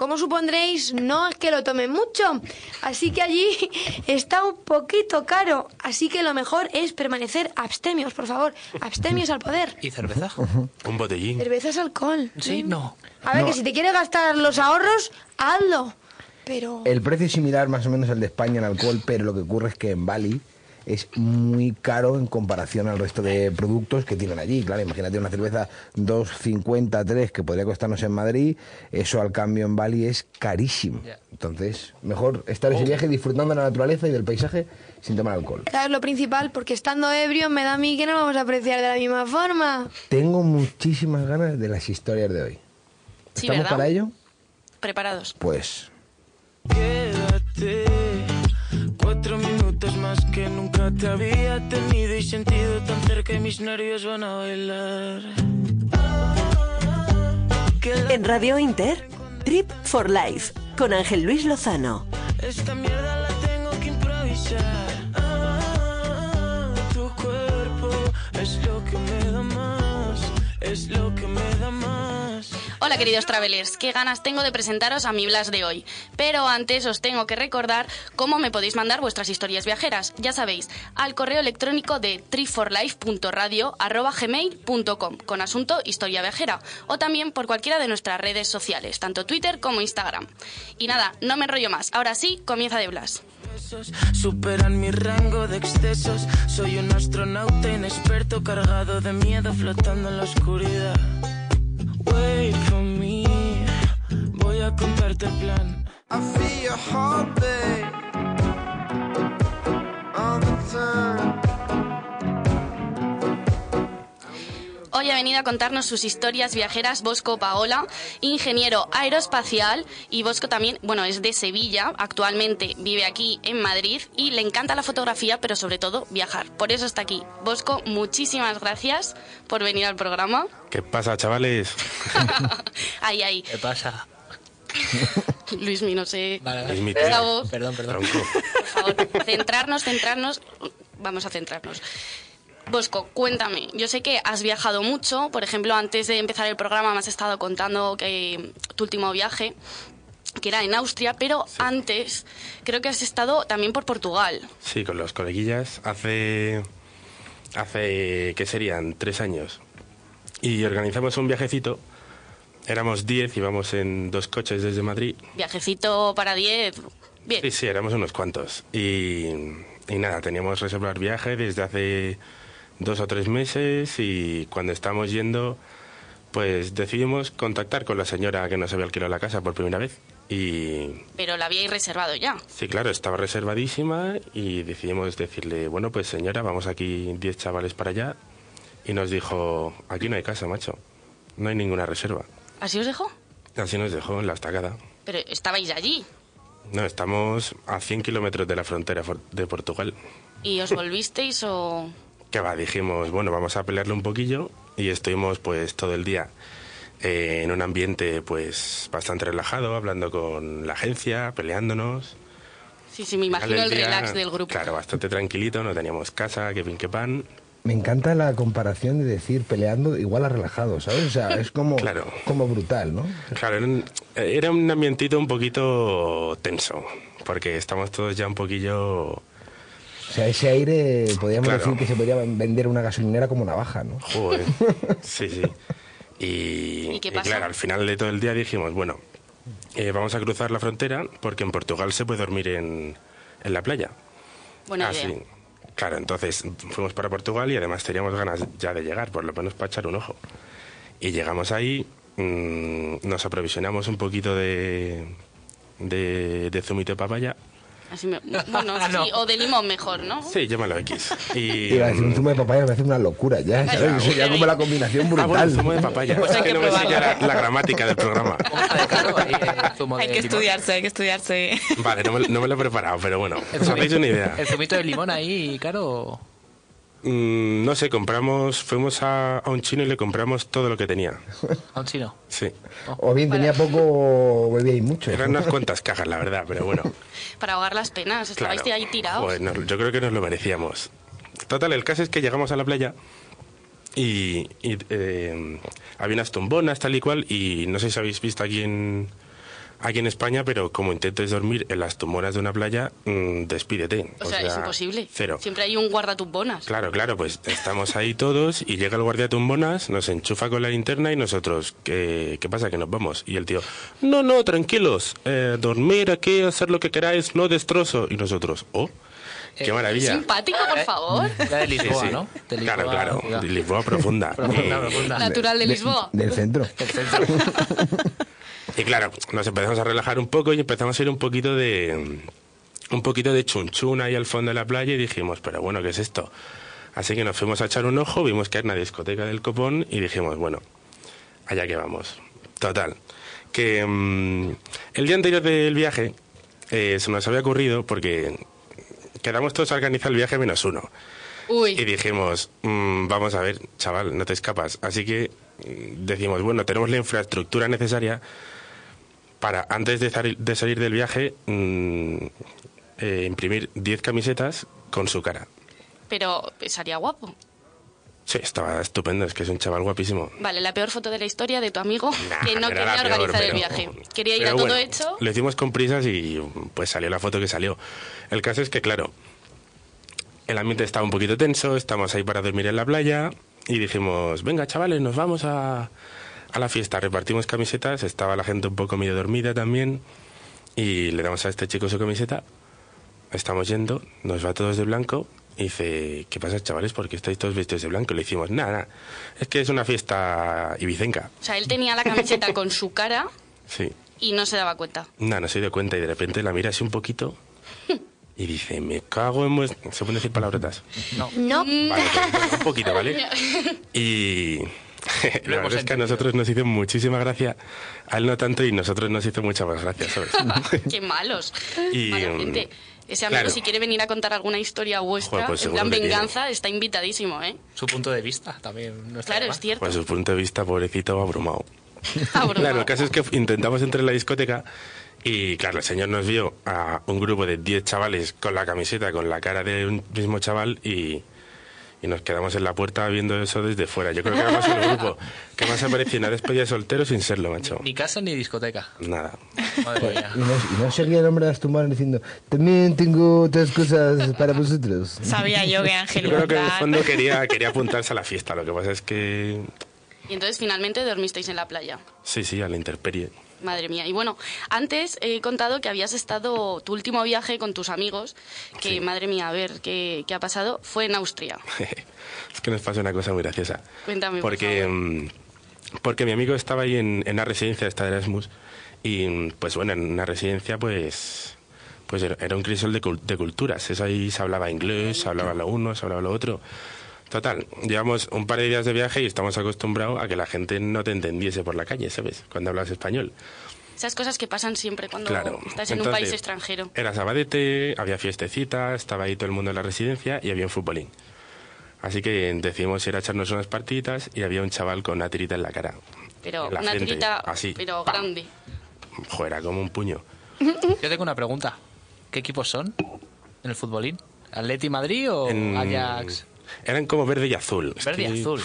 como supondréis, no es que lo tome mucho. Así que allí está un poquito caro. Así que lo mejor es permanecer abstemios, por favor. Abstemios al poder. ¿Y cerveza? Un botellín. Cerveza es alcohol. Sí, no. A ver, No. que si te quieres gastar los ahorros, hazlo. Pero... El precio es similar más o menos al de España en alcohol, pero lo que ocurre es que en Bali es muy caro en comparación al resto de productos que tienen allí. Claro, imagínate una cerveza 2,50, 3 que podría costarnos en Madrid, eso al cambio en Bali es carísimo. Entonces, mejor estar ese viaje disfrutando de la naturaleza y del paisaje sin tomar alcohol. Claro, es lo principal, porque estando ebrio me da a mí que no lo vamos a apreciar de la misma forma. Tengo muchísimas ganas de las historias de hoy. Sí, ¿Estamos ¿verdad? para ello? Preparados. Pues Quédate cuatro minutos más que nunca te había tenido y sentido tan cerca y mis nervios van a bailar. En Radio Inter, Trip for Life, con Ángel Luis Lozano. Esta mierda la tengo que improvisar. Ah, tu cuerpo es lo que me da más, es lo que me da más. Hola queridos travelers, qué ganas tengo de presentaros a mi Blas de hoy. Pero antes os tengo que recordar cómo me podéis mandar vuestras historias viajeras. Ya sabéis, al correo electrónico de tripforlife.radio.gmail.com con asunto historia viajera o también por cualquiera de nuestras redes sociales, tanto Twitter como Instagram. Y nada, no me enrollo más. Ahora sí, comienza de Blas. Superan mi rango de excesos. Soy un astronauta inexperto cargado de miedo flotando en la oscuridad. Contarte el plan. I feel your heartbeat all the time. Hoy ha venido a contarnos sus historias viajeras Bosco Paola, ingeniero aeroespacial y Bosco también, bueno, es de Sevilla, actualmente vive aquí en Madrid y le encanta la fotografía, pero sobre todo viajar. Por eso está aquí. Bosco, muchísimas gracias por venir al programa. ¿Qué pasa, chavales? Ay, ay. ¿Qué pasa? Luismi, no sé. Vale, vale. Luismi, Perdón, perdón. Tronco. por favor, centrarnos, centrarnos. Vamos a centrarnos. Bosco, cuéntame. Yo sé que has viajado mucho. Por ejemplo, antes de empezar el programa me has estado contando que tu último viaje, que era en Austria, pero antes creo que has estado también por Portugal. Sí, con los coleguillas hace. hace. ¿qué serían? Tres años. Y organizamos un viajecito. Éramos diez, íbamos en dos coches desde Madrid. Viajecito para 10. Bien. Sí, sí, éramos unos cuantos. Y, y nada, teníamos reservar viaje desde hace dos o tres meses y cuando estábamos yendo, pues decidimos contactar con la señora que nos había alquilado la casa por primera vez. Y Pero la habíais reservado ya. sí, claro, estaba reservadísima y decidimos decirle, bueno, pues señora, vamos aquí 10 chavales para allá. Y nos dijo, aquí no hay casa, macho. No hay ninguna reserva. ¿Así os dejó? Así nos dejó en la estacada. Pero estabais allí. No, estamos a 100 kilómetros de la frontera de Portugal. ¿Y os volvisteis o...? Que va, dijimos, bueno, vamos a pelearle un poquillo y estuvimos pues todo el día eh, en un ambiente pues bastante relajado, hablando con la agencia, peleándonos. Sí, sí, me imagino el día, relax del grupo. Claro, bastante tranquilito, no teníamos casa, que pin que pan. Me encanta la comparación de decir peleando igual a relajado, ¿sabes? O sea, es como, como brutal, ¿no? Claro, era un, era un ambientito un poquito tenso, porque estamos todos ya un poquillo... O sea, ese aire, podríamos Claro. decir que se podría vender una gasolinera como navaja, ¿no? Joder. Sí, sí. Y, ¿Y qué y claro, al final de todo el día dijimos, bueno, eh, vamos a cruzar la frontera porque en Portugal se puede dormir en, en la playa. Buena Así. idea. Claro, entonces fuimos para Portugal y además teníamos ganas ya de llegar, por lo menos para echar un ojo. Y llegamos ahí, mm, nos aprovisionamos un poquito de, de, de zumito de papaya. Así me- bueno, sí, o de limón mejor, ¿no? Sí, llámalo X. Y, Iba a decir un zumo de papaya me parece una locura ya, ¿sabes? Eso ya como la combinación Ah, bueno, brutal. zumo de papaya. Pues es que no me ya la, la gramática del programa. Hay que estudiarse, hay que estudiarse. Vale, no me, no me lo he preparado, pero bueno, El os hacéis una idea. El zumito de limón ahí, claro. Mm, no sé, compramos, fuimos a, a un chino y le compramos todo lo que tenía. A un chino. Sí. O bien tenía poco o bebíais mucho. Eran unas cuantas cajas, la verdad, pero bueno. Para ahogar las penas, estabais Claro. ahí tirados. Nos- yo creo que nos lo merecíamos. Total, el caso es que llegamos a la playa y, y, eh, había unas tumbonas tal y cual y no sé si habéis visto aquí en aquí en España, pero como intentes dormir en las tumbonas de una playa, mm, despídete. O, sea, es imposible. Cero. Siempre hay un guardatumbonas. Claro, claro, pues estamos ahí todos y llega el guardia tumbonas, nos enchufa con la linterna y nosotros, ¿qué, qué pasa? Que nos vamos. Y el tío, no, no, tranquilos, eh, dormir aquí, hacer lo que queráis, no destrozo. Y nosotros, oh, qué maravilla. Simpático, por favor. La de Lisboa, Sí, sí. ¿no? De Claro, Lisboa, claro, ya. de Lisboa profunda. Profunda, profunda. Natural de Lisboa. Del centro. Y claro, nos empezamos a relajar un poco y empezamos a ir un poquito de un poquito de chunchun ahí al fondo de la playa y dijimos, pero bueno, ¿qué es esto? Así que nos fuimos a echar un ojo, vimos que era una discoteca del copón y dijimos, bueno, allá que vamos. Total, que mm, el día anterior del viaje eh, se nos había ocurrido porque quedamos todos a organizar el viaje menos uno. Uy. Y dijimos, mm, vamos a ver, chaval, no te escapas. Así que mm, decimos, bueno, tenemos la infraestructura necesaria para, antes de, sali- de salir del viaje, mm, eh, imprimir 10 camisetas con su cara. Pero sería guapo. Sí, estaba estupendo, es que es un chaval guapísimo. Vale, la peor foto de la historia de tu amigo que no quería peor, organizar el viaje. Quería ir a todo bueno, hecho. Lo hicimos con prisas y pues salió la foto que salió. El caso es que, claro, el ambiente estaba un poquito tenso, estamos ahí para dormir en la playa y dijimos, venga chavales, nos vamos a, a la fiesta. Repartimos camisetas, estaba la gente un poco medio dormida también y le damos a este chico su camiseta. Estamos yendo, nos va todos de blanco y dice, ¿qué pasa chavales? ¿Por qué estáis todos vestidos de blanco? Le decimos, nada, nada, es que es una fiesta ibicenca. O sea, él tenía la camiseta con su cara Sí. y no se daba cuenta. Nada, no se dio cuenta y de repente la mira así un poquito y dice, me cago en... vues-". ¿Se pueden decir palabrotas? No. No. Vale, pues, un poquito, ¿vale? Y la verdad es que a nosotros nos hizo muchísima gracia, a él no tanto y nosotros nos hizo mucha más gracia, ¿sabes? Qué malos. Y, Mala mm, gente. Ese amigo, claro. si quiere venir a contar alguna historia vuestra, Joder, pues en plan tiene. venganza, está invitadísimo, ¿eh? Su punto de vista también no está Claro, mal. es cierto. Pues su punto de vista, pobrecito, abrumado. Abrumado. Claro, el caso es que intentamos entrar en la discoteca y, claro, el señor nos vio a un grupo de 10 chavales con la camiseta, con la cara de un mismo chaval y, y nos quedamos en la puerta viendo eso desde fuera. Yo creo que éramos el grupo que más apareció en una despedida de soltero sin serlo, macho. Ni casa ni discoteca. Nada. Madre mía. Y no, y no seguía el hombre de las diciendo, también tengo otras cosas para vosotros. Sabía yo que Ángel Yo creo que en el fondo quería, quería apuntarse a la fiesta. Lo que pasa es que, Y entonces finalmente dormisteis en la playa. sí, sí, a la intemperie. Madre mía. Y bueno, antes he contado que habías estado tu último viaje con tus amigos, que madre mía, a ver qué, qué ha pasado, fue en Austria. es que nos pasa una cosa muy graciosa. Cuéntame. por Porque, favor. mm, porque mi amigo estaba ahí en, en una residencia esta de Erasmus y mm, pues bueno, en una residencia pues pues era un crisol de, de culturas. Eso ahí se hablaba inglés, se hablaba lo uno, se hablaba lo otro. Total, llevamos un par de días de viaje y estamos acostumbrados a que la gente no te entendiese por la calle, ¿sabes? Cuando hablas español. Esas cosas que pasan siempre cuando Claro. estás en un país extranjero. Era sabadete, había fiestecita, estaba ahí todo el mundo en la residencia y había un futbolín. Así que decidimos ir a echarnos unas partitas y había un chaval con una tirita en la cara. Pero la una frente, tirita, así, pero ¡pam! grande. Joder, era como un puño. Yo tengo una pregunta. ¿Qué equipos son en el futbolín? ¿Atleti Madrid o En- Ajax? Eran como verde y azul. Es Verde y que- azul.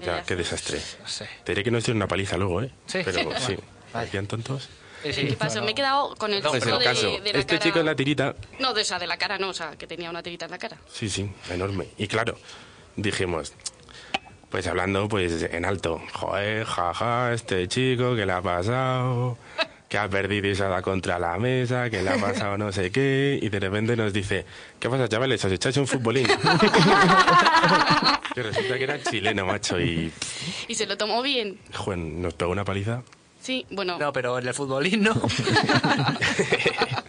Ya, qué desastre. No sé. Te diré que nos dieron una paliza luego, ¿eh? Sí. Pero sí, parecían tontos. Sí, sí. ¿Qué pasó? Me he quedado con el Pues chico el caso, de, de la este cara... chico en la tirita, No, de esa, de la cara no, o sea, que tenía una tirita en la cara. sí, sí, enorme. Y claro, dijimos, pues hablando pues en alto, joder, jaja, este chico, ¿qué le ha pasado? Que ha perdido y se ha dado contra la mesa, que le ha pasado no sé qué, y de repente nos dice, ¿qué pasa chavales? ¿Os echáis un futbolín? que resulta que era chileno, macho, y Y se lo tomó bien. joder, nos pegó una paliza. Sí, bueno, No, pero en el futbolín no.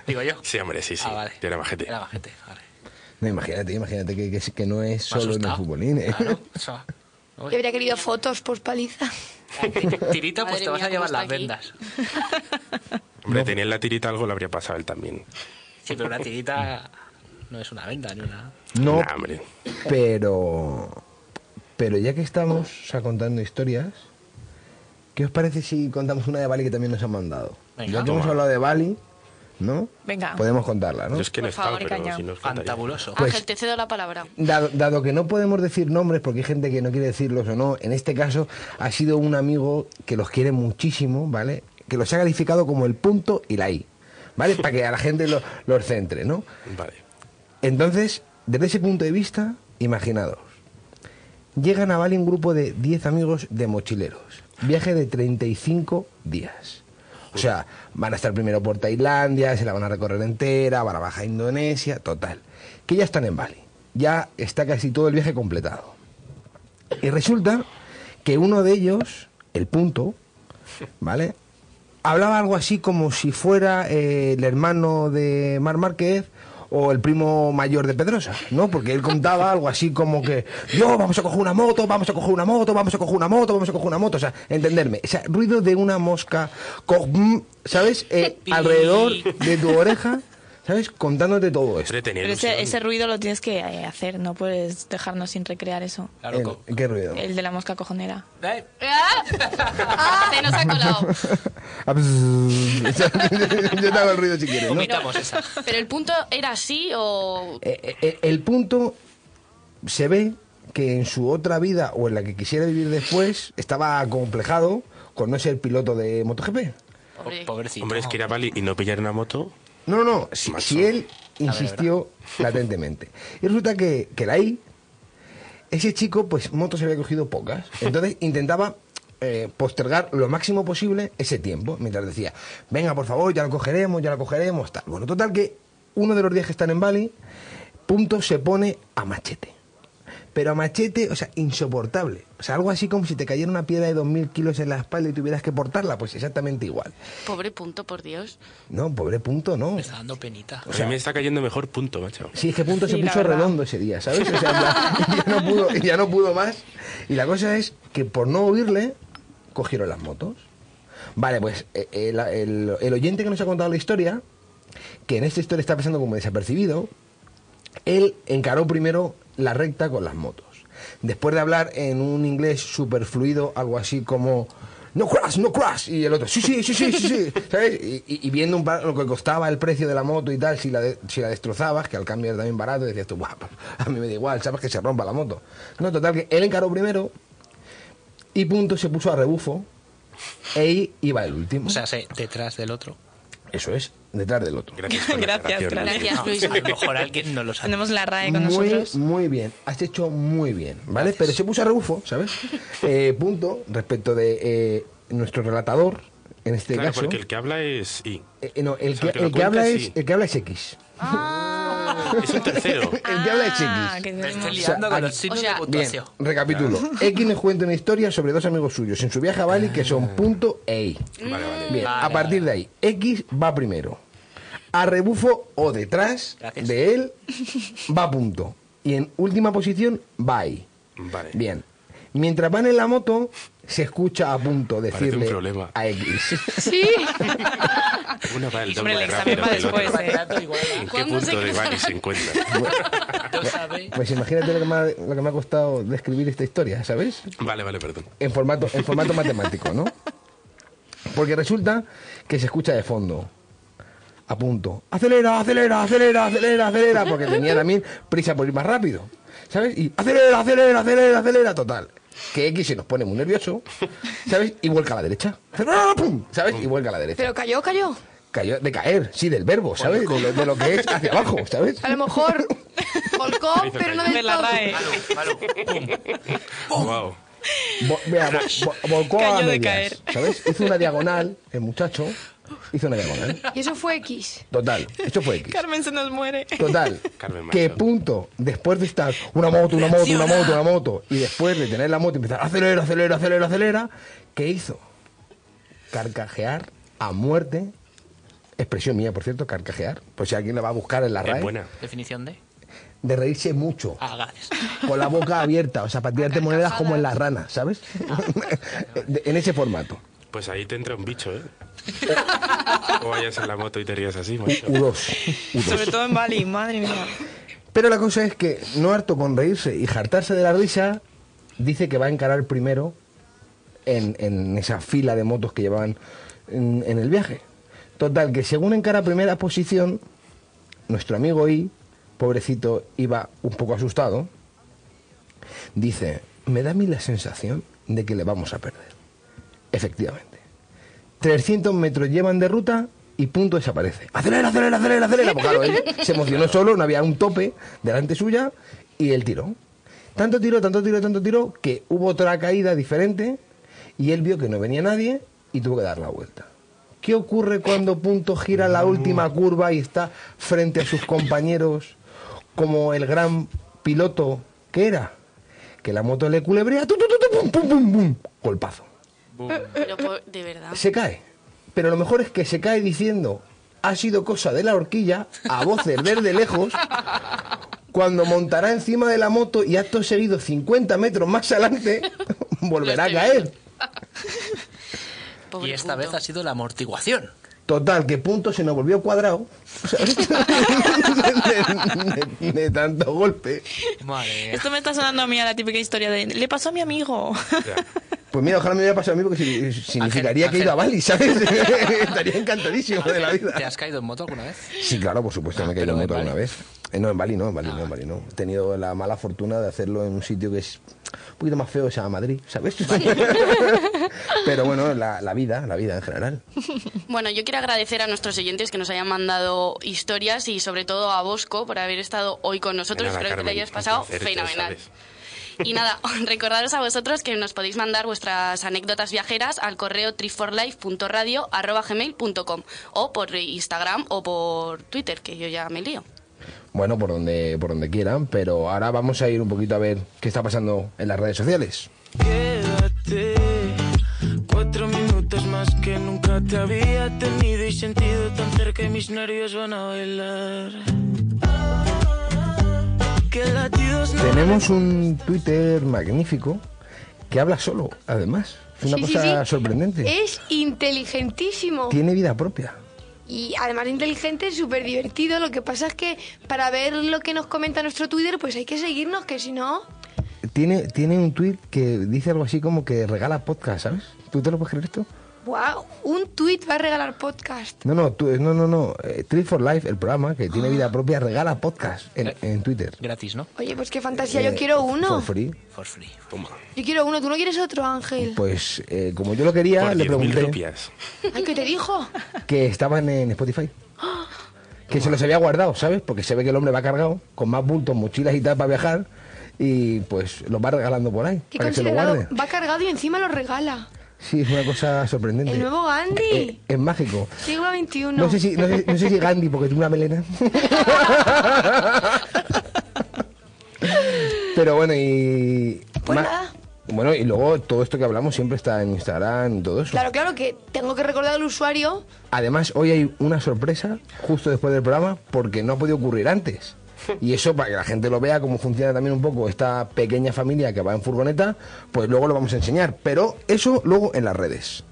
Digo yo. Sí, hombre, sí, sí, Ah, vale. era majete. Era majete, vale. No, imagínate, imagínate que, que, que no es solo en el futbolín. ¿eh? Claro, eso. Yo habría querido fotos post paliza. Tirita, pues Madre te vas mía, a llevar las aquí. vendas. Hombre, tenía en la tirita algo, le habría pasado a él también. Sí, pero una tirita no es una venda ni una. No, Nah, hombre. pero... Pero ya que estamos o sea, contando historias, ¿qué os parece si contamos una de Bali que también nos han mandado? Venga. ya que hemos hablado de Bali, ¿no? Venga. Podemos contarla, ¿no? Yo es que no Por favor, pero caña. si no. Fantabuloso. Pues- Ángel, te cedo la palabra. Dado, dado que no podemos decir nombres porque hay gente que no quiere decirlos o no, en este caso ha sido un amigo que los quiere muchísimo, ¿vale? que los ha calificado como el punto y la I, ¿vale? Para que a la gente lo- los centre, ¿no? Vale. Entonces, desde ese punto de vista, imaginados. Llegan a Bali un grupo de 10 amigos de mochileros. Viaje de 35 días. O sea, van a estar primero por Tailandia, se la van a recorrer entera, van a bajar a Indonesia, total. Que ya están en Bali. Ya está casi todo el viaje completado. Y resulta que uno de ellos, el punto, ¿vale? Hablaba algo así como si fuera eh, el hermano de Mar Márquez o el primo mayor de Pedrosa, ¿no? Porque él contaba algo así como que, yo, vamos a coger una moto, vamos a coger una moto, vamos a coger una moto, vamos a coger una moto, o sea, entenderme, o sea, ruido de una mosca, ¿sabes? Eh, alrededor de tu oreja, ¿sabes? Contándote todo esto. Pero ese, ese ruido lo tienes que eh, hacer, no puedes dejarnos sin recrear eso. El- ¿Qué ruido? El de la mosca cojonera. Se nos ha colado. Ah. Yo te hago el ruido si quieres, ¿no? Pero, pero el punto era así o... Eh, eh, el punto se ve que en su otra vida o en la que quisiera vivir después estaba complejado con no ser piloto de MotoGP. Pobrecito. Hombre, es que ir a Bali y no pillar una moto. No, no, no. Si, él insistió latentemente. Y resulta que, que la I, ese chico, pues motos se había cogido pocas. Entonces intentaba eh, postergar lo máximo posible ese tiempo. Mientras decía, venga, por favor, ya lo cogeremos, ya lo cogeremos. Tal. Bueno, total que uno de los días que están en Bali, punto se pone a machete. Pero a machete, o sea, insoportable. O sea, algo así como si te cayera una piedra de 2.000 kilos en la espalda y tuvieras que portarla, pues exactamente igual. Pobre punto, por Dios. No, pobre punto, no. Me está dando penita. O sea, me está cayendo mejor punto, macho. Sí, es que punto Sí, se puso verdad. redondo ese día, ¿sabes? O sea, ya, no pudo, ya no pudo más. Y la cosa es que por no oírle, cogieron las motos. Vale, pues eh, el, el- el oyente que nos ha contado la historia, que en esta historia está pasando como desapercibido, él encaró primero la recta con las motos. Después de hablar en un inglés súper fluido, algo así como no crash, no crash, y el otro, sí, sí, sí, sí, sí, sí", ¿sabes? Y, viendo un pa- lo que costaba el precio de la moto y tal, si la, de- si la destrozabas, que al cambio era también barato, decías tú, "Buah, pues, a mí me da igual, sabes que se rompa la moto. No, total, que él encaró primero y punto se puso a rebufo e iba el último. O sea, sí, detrás del otro. Eso es, detrás del otro. Gracias, Gracias, gracias. Luis. a lo mejor alguien no lo sabe. Tenemos la RAE con muy, nosotros. muy bien, has hecho muy bien, ¿vale? Pero se puso a rebufo, ¿sabes? Eh, punto respecto de eh, nuestro relatador, en este Claro, caso. porque el que habla es I. eh, no, el, O sea, que, el que habla es el que habla es X. Es un tercero. El que habla es X. Ah, que Me tenemos- estoy liando O sea, con los signos o sea, de Bien, puntuación. recapitulo. X nos cuenta una historia sobre dos amigos suyos en su viaje a Bali que son punto e I. Vale, vale. Bien, Vale, a partir de ahí, X va primero. A rebufo o detrás Gracias. de él va punto. Y en última posición va I. Vale. Bien. Mientras van en la moto, se escucha a punto un decirle problema. a X. Sí. Una va el doble el rápido examen va que el otro. después, ¿eh? ¿En qué ¿Cuándo se punto de se encuentra? Pues imagínate lo que, me ha, lo que me ha costado describir esta historia, ¿sabes? Vale, vale, perdón. En formato, en formato matemático, ¿no? Porque resulta que se escucha de fondo. A punto. Acelera, acelera, acelera, acelera, acelera. Porque tenía también prisa por ir más rápido. ¿Sabes? Y acelera, acelera, acelera, acelera. Total. Que X se nos pone muy nervioso. ¿Sabes? Y vuelca a la derecha. ¡Pum! ¿Sabes? Y vuelca a la derecha. Pero cayó, cayó. Cayó de caer, sí, del verbo, ¿sabes? De lo, de lo que es hacia abajo, ¿sabes? A lo mejor volcó, pero no De del la todo. RAE. Wow. Vo- vea, vo- vo- volcó a Cayó de medias, caer. ¿sabes? Hizo una diagonal, el muchacho hizo una diagonal. Y eso fue X. Total, esto fue X. Carmen se nos muere. Total, Carmen que punto, después de estar una moto, una moto, una moto, una moto, y después de tener la moto y empezar, acelera, acelera, acelera, acelera, ¿qué hizo? Carcajear a muerte, expresión mía, por cierto, carcajear, por si alguien la va a buscar en la Es RAE, buena. Definición de. de reírse mucho, Ah, gracias. con la boca abierta, o sea, para tirarte monedas como en las ranas, ¿sabes? De- en ese formato. Pues ahí te entra un bicho, ¿eh? o vayas en la moto y te rías así, macho. U2, U2. Sobre todo en Bali, madre mía. Pero la cosa es que, no harto con reírse y jartarse de la risa, dice que va a encarar primero en, en esa fila de motos que llevaban en, en el viaje. Total, que según encara primera posición, nuestro amigo I, pobrecito, iba un poco asustado, dice, me da a mí la sensación de que le vamos a perder. Efectivamente. 300 metros llevan de ruta y punto desaparece. Acelera, acelera, acelera, acelera. Se emocionó solo, no había un tope delante suya y él tiró. Tanto tiró, tanto tiró, tanto tiró, que hubo otra caída diferente y él vio que no venía nadie y tuvo que dar la vuelta. ¿Qué ocurre cuando Punto gira la última curva y está frente a sus compañeros como el gran piloto que era? Que la moto le culebrea, tu, tu, tu, tu, pum, pum, pum, pum, golpazo. Pero por- de verdad. Se cae. Pero lo mejor es que se cae diciendo, ha sido cosa de la horquilla, a voces desde lejos, cuando montará encima de la moto y acto seguido 50 metros más adelante, volverá a caer. y esta vez ha sido la amortiguación. Total, que punto se nos volvió cuadrado. ¿sabes? de, de- de tanto golpe. Madre Esto me está sonando a mí a la típica historia de le pasó a mi amigo. Pues mira, ojalá me hubiera pasado a mí porque si- significaría que he ido a Bali, ¿sabes? Estaría encantadísimo de la vida. ¿Te has caído en moto alguna vez? Sí, claro, por supuesto, me he caído en moto alguna vez. Eh, no, en Bali no, en Bali no, en Bali no. He tenido la mala fortuna de hacerlo en un sitio que es un poquito más feo, se llama Madrid, ¿sabes? Pero bueno, la, la vida, la vida en general. Bueno, yo quiero agradecer a nuestros oyentes que nos hayan mandado historias y sobre todo a Bosco por haber estado hoy con nosotros. Espero que te hayas pasado fenomenal. sabes. Y nada, recordaros a vosotros que nos podéis mandar vuestras anécdotas viajeras al correo triforlife.radio.gmail.com o por Instagram o por Twitter, que yo ya me lío. Bueno, por donde, por donde quieran, pero ahora vamos a ir un poquito a ver qué está pasando en las redes sociales. Quédate cuatro minutos más que nunca te había tenido y sentido tan cerca y mis nervios van a bailar. Tenemos un Twitter magnífico que habla solo, además. Es una Sí, cosa sí. sorprendente. Es inteligentísimo. Tiene vida propia. Y además de inteligente, súper divertido. Lo que pasa es que para ver lo que nos comenta nuestro Twitter, pues hay que seguirnos, que si no... Tiene, tiene un tweet que dice algo así como que regala podcast, ¿sabes? ¿Tú te lo puedes creer esto? ¡Wow! Un tweet va a regalar podcast. No, no, tú- no, no, no. Eh, Treat for Life, el programa que tiene vida propia, regala podcast en, en Twitter. Gratis, ¿no? Oye, pues qué fantasía, yo Eh, quiero uno. For free. For free. Yo quiero uno, ¿tú no quieres otro, Ángel? Pues eh, como yo lo quería, Por le 10.000 pregunté rupias. Ay, ¿qué te dijo? que estaban en Spotify. Que se los había guardado, ¿sabes? Porque se ve que el hombre va cargado, con más bultos, mochilas y tal para viajar. Y pues los va regalando por ahí, Qué para que se lo considerado. guarde. Va cargado y encima lo regala. Sí, es una cosa sorprendente. El nuevo Gandhi. Eh, es mágico. Siglo XXI. No sé si, no sé, no sé si Gandhi, porque tiene una melena. Pero bueno, y. Pues nada. Bueno, y luego todo esto que hablamos siempre está en Instagram y todo eso. Claro, claro, que tengo que recordar al usuario. Además, hoy hay una sorpresa justo después del programa porque no ha podido ocurrir antes. Y eso, para que la gente lo vea, cómo funciona también un poco esta pequeña familia que va en furgoneta, pues luego lo vamos a enseñar. Pero eso luego en las redes.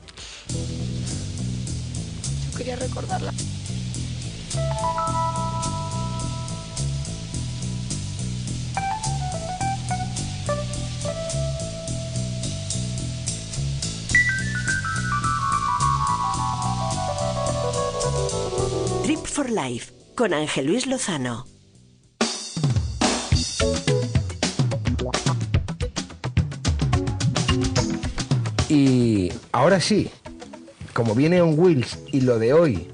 Yo quería recordarla. Trip for Life con Ángel Luis Lozano. Y ahora sí, como viene on Wheels y lo de hoy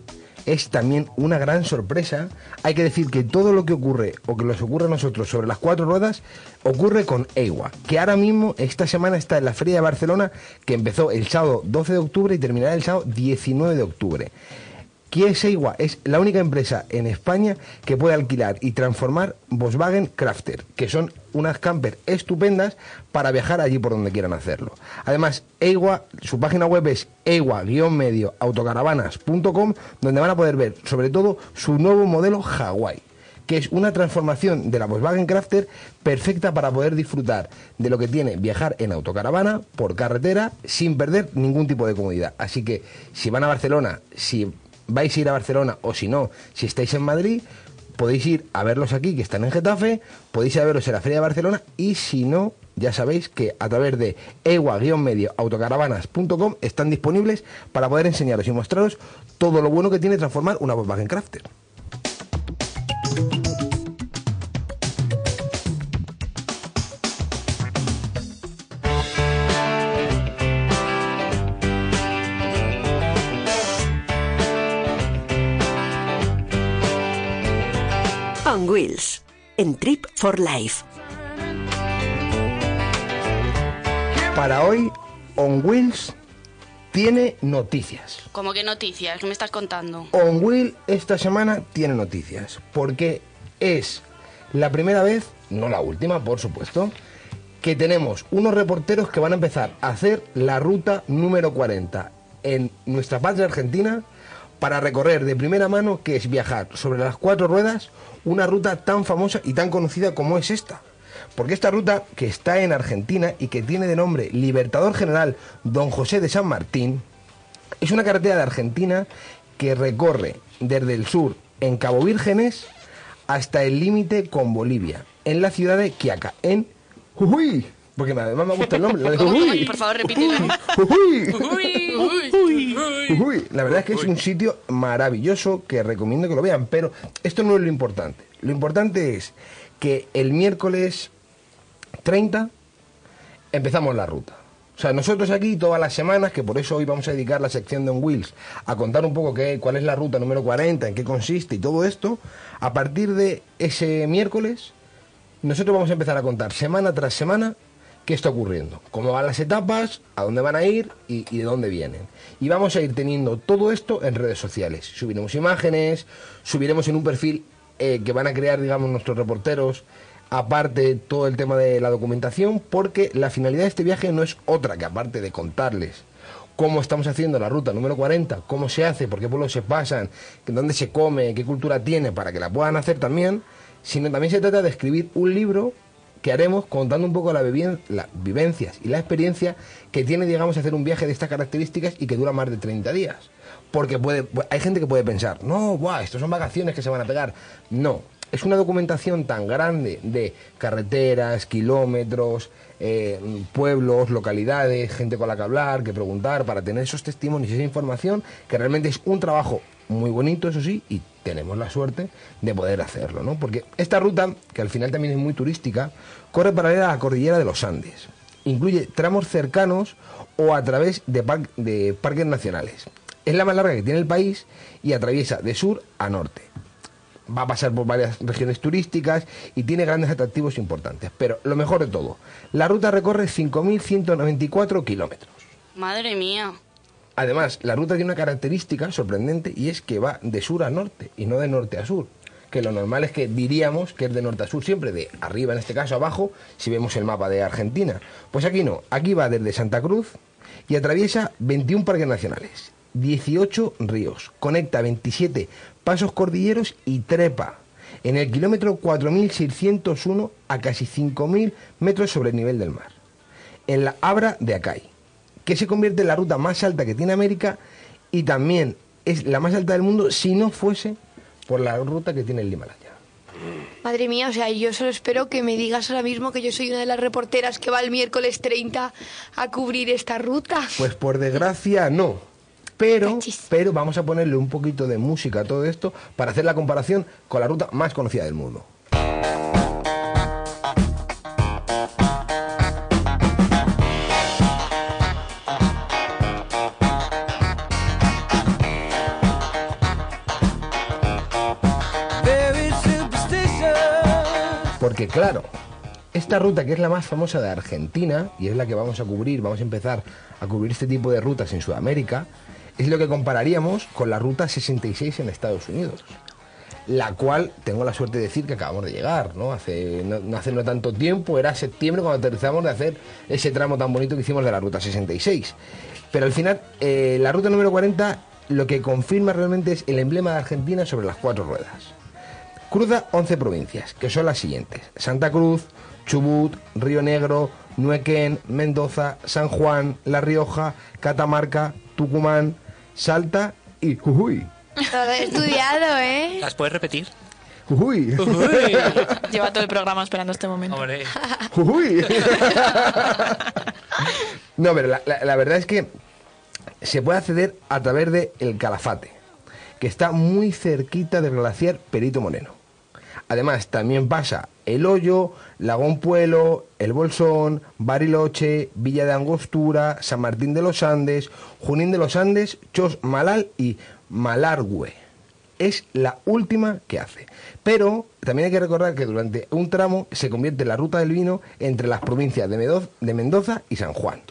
es también una gran sorpresa, hay que decir que todo lo que ocurre o que nos ocurre a nosotros sobre las cuatro ruedas ocurre con EIWA, que ahora mismo esta semana está en la Feria de Barcelona que empezó el sábado 12 de octubre y terminará el sábado 19 de octubre. ¿Qué es EIWA? Es la única empresa en España que puede alquilar y transformar Volkswagen Crafter, que son unas camper estupendas para viajar allí por donde quieran hacerlo. Además, EIWA, su página web es eiwa-medio autocaravanas.com, donde van a poder ver sobre todo su nuevo modelo Hawaii que es una transformación de la Volkswagen Crafter perfecta para poder disfrutar de lo que tiene viajar en autocaravana por carretera sin perder ningún tipo de comodidad. Así que si van a Barcelona, si vais a ir a Barcelona o si no, si estáis en Madrid, podéis ir a verlos aquí que están en Getafe, podéis ir a verlos en la Feria de Barcelona y si no, ya sabéis que a través de ewa-medio autocaravanas.com están disponibles para poder enseñaros y mostraros todo lo bueno que tiene transformar una Volkswagen Crafter. Wheels, en Trip for Life. Para hoy, On Wheels tiene noticias. ¿Cómo que noticias? ¿Qué me estás contando? On Wheel esta semana tiene noticias, porque es la primera vez, no la última, por supuesto, que tenemos unos reporteros que van a empezar a hacer la ruta número 40 en nuestra patria argentina para recorrer de primera mano, que es viajar sobre las cuatro ruedas, una ruta tan famosa y tan conocida como es esta. Porque esta ruta, que está en Argentina y que tiene de nombre Libertador General Don José de San Martín, es una carretera de Argentina que recorre desde el sur en Cabo Vírgenes hasta el límite con Bolivia, en la ciudad de Quiaca, en Jujuy. Porque además me gusta el nombre, la de. Jujuy. Por favor, repítelo. Jujuy. Uy, uy, uy. Uy, la verdad es que es un sitio maravilloso que recomiendo que lo vean, pero esto no es lo importante. Lo importante es que el miércoles 30 empezamos la ruta. O sea, nosotros aquí todas las semanas, que por eso hoy vamos a dedicar la sección de On Wheels a contar un poco qué, cuál es la ruta número 40, en qué consiste y todo esto, a partir de ese miércoles, nosotros vamos a empezar a contar semana tras semana qué está ocurriendo, cómo van las etapas, a dónde van a ir y, de dónde vienen. Y vamos a ir teniendo todo esto en redes sociales. Subiremos imágenes, subiremos en un perfil eh, que van a crear, digamos, nuestros reporteros, aparte todo el tema de la documentación, porque la finalidad de este viaje no es otra que aparte de contarles cómo estamos haciendo la ruta número 40, cómo se hace, por qué pueblos se pasan, dónde se come, qué cultura tiene, para que la puedan hacer también, sino también se trata de escribir un libro que haremos contando un poco las vivencias y la experiencia que tiene, digamos, hacer un viaje de estas características y que dura más de 30 días. Porque puede, hay gente que puede pensar, no, buah, estos son vacaciones que se van a pegar. No, es una documentación tan grande de carreteras, kilómetros, eh, pueblos, localidades, gente con la que hablar, que preguntar, para tener esos testimonios y esa información, que realmente es un trabajo muy bonito, eso sí, y tenemos la suerte de poder hacerlo, ¿no? Porque esta ruta, que al final también es muy turística, corre paralela a la cordillera de los Andes. Incluye tramos cercanos o a través de, par- de parques nacionales. Es la más larga que tiene el país y atraviesa de sur a norte. Va a pasar por varias regiones turísticas y tiene grandes atractivos importantes. Pero lo mejor de todo, la ruta recorre 5.194 kilómetros. Madre mía. Además, la ruta tiene una característica sorprendente y es que va de sur a norte y no de norte a sur. Que lo normal es que diríamos que es de norte a sur, siempre de arriba, en este caso abajo, si vemos el mapa de Argentina. Pues aquí no, aquí va desde Santa Cruz y atraviesa 21 parques nacionales, 18 ríos, conecta 27 pasos cordilleros y trepa en el kilómetro 4601 a casi 5000 metros sobre el nivel del mar. En la Abra de Acay que se convierte en la ruta más alta que tiene América y también es la más alta del mundo si no fuese por la ruta que tiene el Himalaya. Madre mía, o sea, yo solo espero que me digas ahora mismo que yo soy una de las reporteras que va el miércoles 30 a cubrir esta ruta. Pues por desgracia no. Pero, pero vamos a ponerle un poquito de música a todo esto para hacer la comparación con la ruta más conocida del mundo. Porque claro, esta ruta que es la más famosa de Argentina y es la que vamos a cubrir, vamos a empezar a cubrir este tipo de rutas en Sudamérica, es lo que compararíamos con la ruta 66 en Estados Unidos. La cual tengo la suerte de decir que acabamos de llegar, ¿no? Hace no, hace no tanto tiempo, era septiembre cuando aterrizamos de hacer ese tramo tan bonito que hicimos de la ruta 66. Pero al final, eh, la ruta número 40 lo que confirma realmente es el emblema de Argentina sobre las cuatro ruedas. Cruza 11 provincias, que son las siguientes. Santa Cruz, Chubut, Río Negro, Nuequén, Mendoza, San Juan, La Rioja, Catamarca, Tucumán, Salta y Jujuy. Todo estudiado, ¿eh? ¿Las puedes repetir? Jujuy. Lleva todo el programa esperando este momento. Hombre. Jujuy. no, pero la, la- la verdad es que se puede acceder a través de El Calafate, que está muy cerquita del glaciar Perito Moreno. Además, también pasa El Hoyo, Lagón Puelo, El Bolsón, Bariloche, Villa de Angostura, San Martín de los Andes, Junín de los Andes, Chos Malal y Malargüe. es la última que hace. Pero también hay que recordar que durante un tramo se convierte la ruta del vino entre las provincias de, Mendoza y San Juan.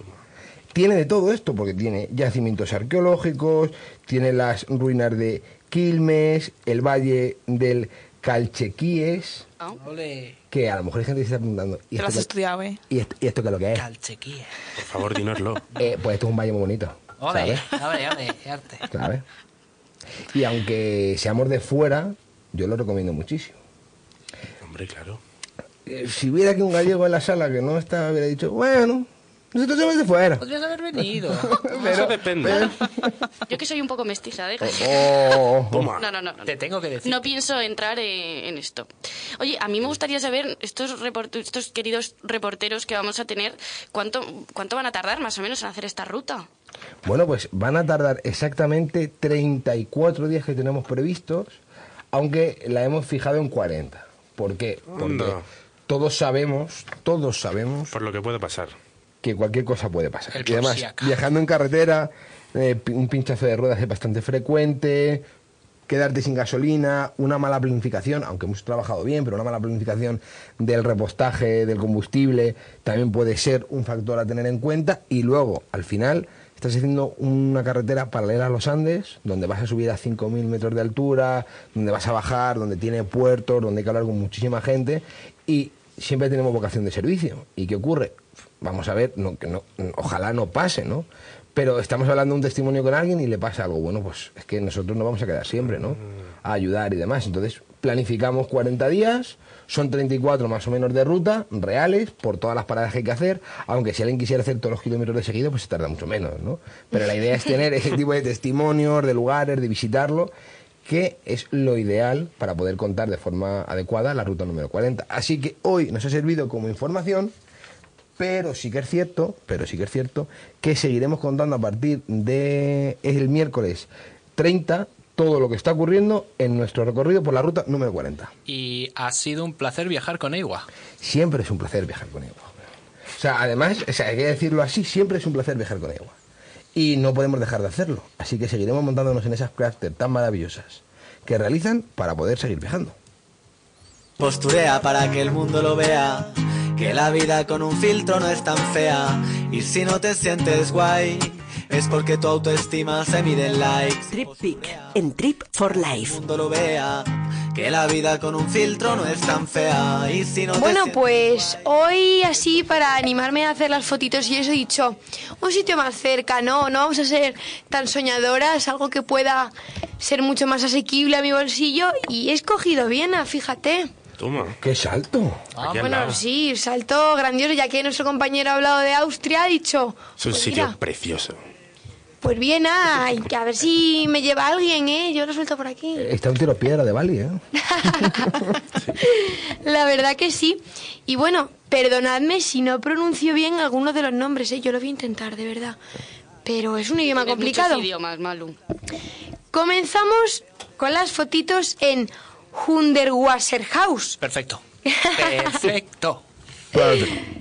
Tiene de todo esto, porque tiene yacimientos arqueológicos, tiene las ruinas de Quilmes, el valle del Calchequíes, que a lo mejor hay gente que se está preguntando. ¿y Te lo has esto, qué, estudiado, ¿eh? y esto- y esto qué es lo que es? Calchequía. Por favor, dínoslo. Eh, pues esto es un valle muy bonito. Ole, ¿sabes? ole, ole, qué arte. ¿Sabes? Y aunque seamos de fuera, yo lo recomiendo muchísimo. Hombre, claro. Eh, si hubiera aquí un gallego en la sala que no estaba, hubiera dicho, bueno, nosotros somos de fuera. Podrías haber venido. Eso depende. Yo que soy un poco mestiza, ¿eh? Oh, Toma. No, no, no. no. Te tengo que decir. No pienso entrar eh, en esto. Oye, a mí me gustaría saber, estos, report- estos queridos reporteros que vamos a tener, ¿cuánto, ¿cuánto van a tardar más o menos en hacer esta ruta? Bueno, pues van a tardar exactamente 34 días que tenemos previstos, aunque la hemos fijado en 40. ¿Por qué? Porque Anda. todos sabemos, todos sabemos Por lo que puede pasar. Que cualquier cosa puede pasar. El y además, viajando en carretera, eh, un pinchazo de ruedas es bastante frecuente, quedarte sin gasolina, una mala planificación, aunque hemos trabajado bien, pero una mala planificación del repostaje del combustible también puede ser un factor a tener en cuenta. Y luego, al final, estás haciendo una carretera paralela a los Andes, donde vas a subir a 5.000 metros de altura, donde vas a bajar, donde tiene puertos, donde hay que hablar con muchísima gente y siempre tenemos vocación de servicio. ¿Y qué ocurre? Vamos a ver, no, que no, ojalá no pase, ¿no? Pero estamos hablando de un testimonio con alguien y le pasa algo. Bueno, pues es que nosotros no vamos a quedar siempre, ¿no? A ayudar y demás. Entonces, planificamos 40 días, son 34 más o menos de ruta, reales, por todas las paradas que hay que hacer, aunque si alguien quisiera hacer todos los kilómetros de seguido, pues se tarda mucho menos, ¿no? Pero la idea es tener ese tipo de testimonios, de lugares, de visitarlo, que es lo ideal para poder contar de forma adecuada la ruta número 40. Así que hoy nos ha servido como información, pero sí que es cierto, pero sí que es cierto que seguiremos contando a partir de es el miércoles 30 todo lo que está ocurriendo en nuestro recorrido por la ruta número 40. Y ha sido un placer viajar con Ewa. Siempre es un placer viajar con Ewa. O sea, además, o sea, hay que decirlo así, siempre es un placer viajar con Ewa. Y no podemos dejar de hacerlo. Así que seguiremos montándonos en esas crafters tan maravillosas que realizan para poder seguir viajando. Posturea para que el mundo lo vea. Que la vida con un filtro no es tan fea. Y si no te sientes guay, es porque tu autoestima se mide en likes. Trip Peak en Trip for Life. El mundo lo vea. Que la vida con un filtro no es tan fea. Y si no te Bueno, pues hoy así para animarme a hacer las fotitos y eso he dicho, un sitio más cerca, ¿no? No vamos a ser tan soñadoras, algo que pueda ser mucho más asequible a mi bolsillo y he escogido Viena, fíjate. Toma. ¡Qué salto! Aquí al Bueno, lado. sí, salto grandioso, ya que nuestro compañero ha hablado de Austria, ha dicho, Es un pues sitio mira, precioso. pues y que a ver si me lleva alguien, ¿eh? Yo lo suelto por aquí. Está un tiro piedra de Bali, ¿eh? La verdad que sí. Y bueno, perdonadme si no pronuncio bien algunos de los nombres, ¿eh? yo lo voy a intentar, de verdad. Pero es un idioma complicado. muchos idiomas, Malu. Comenzamos con las fotitos en Hunderwasserhaus. Perfecto. Perfecto.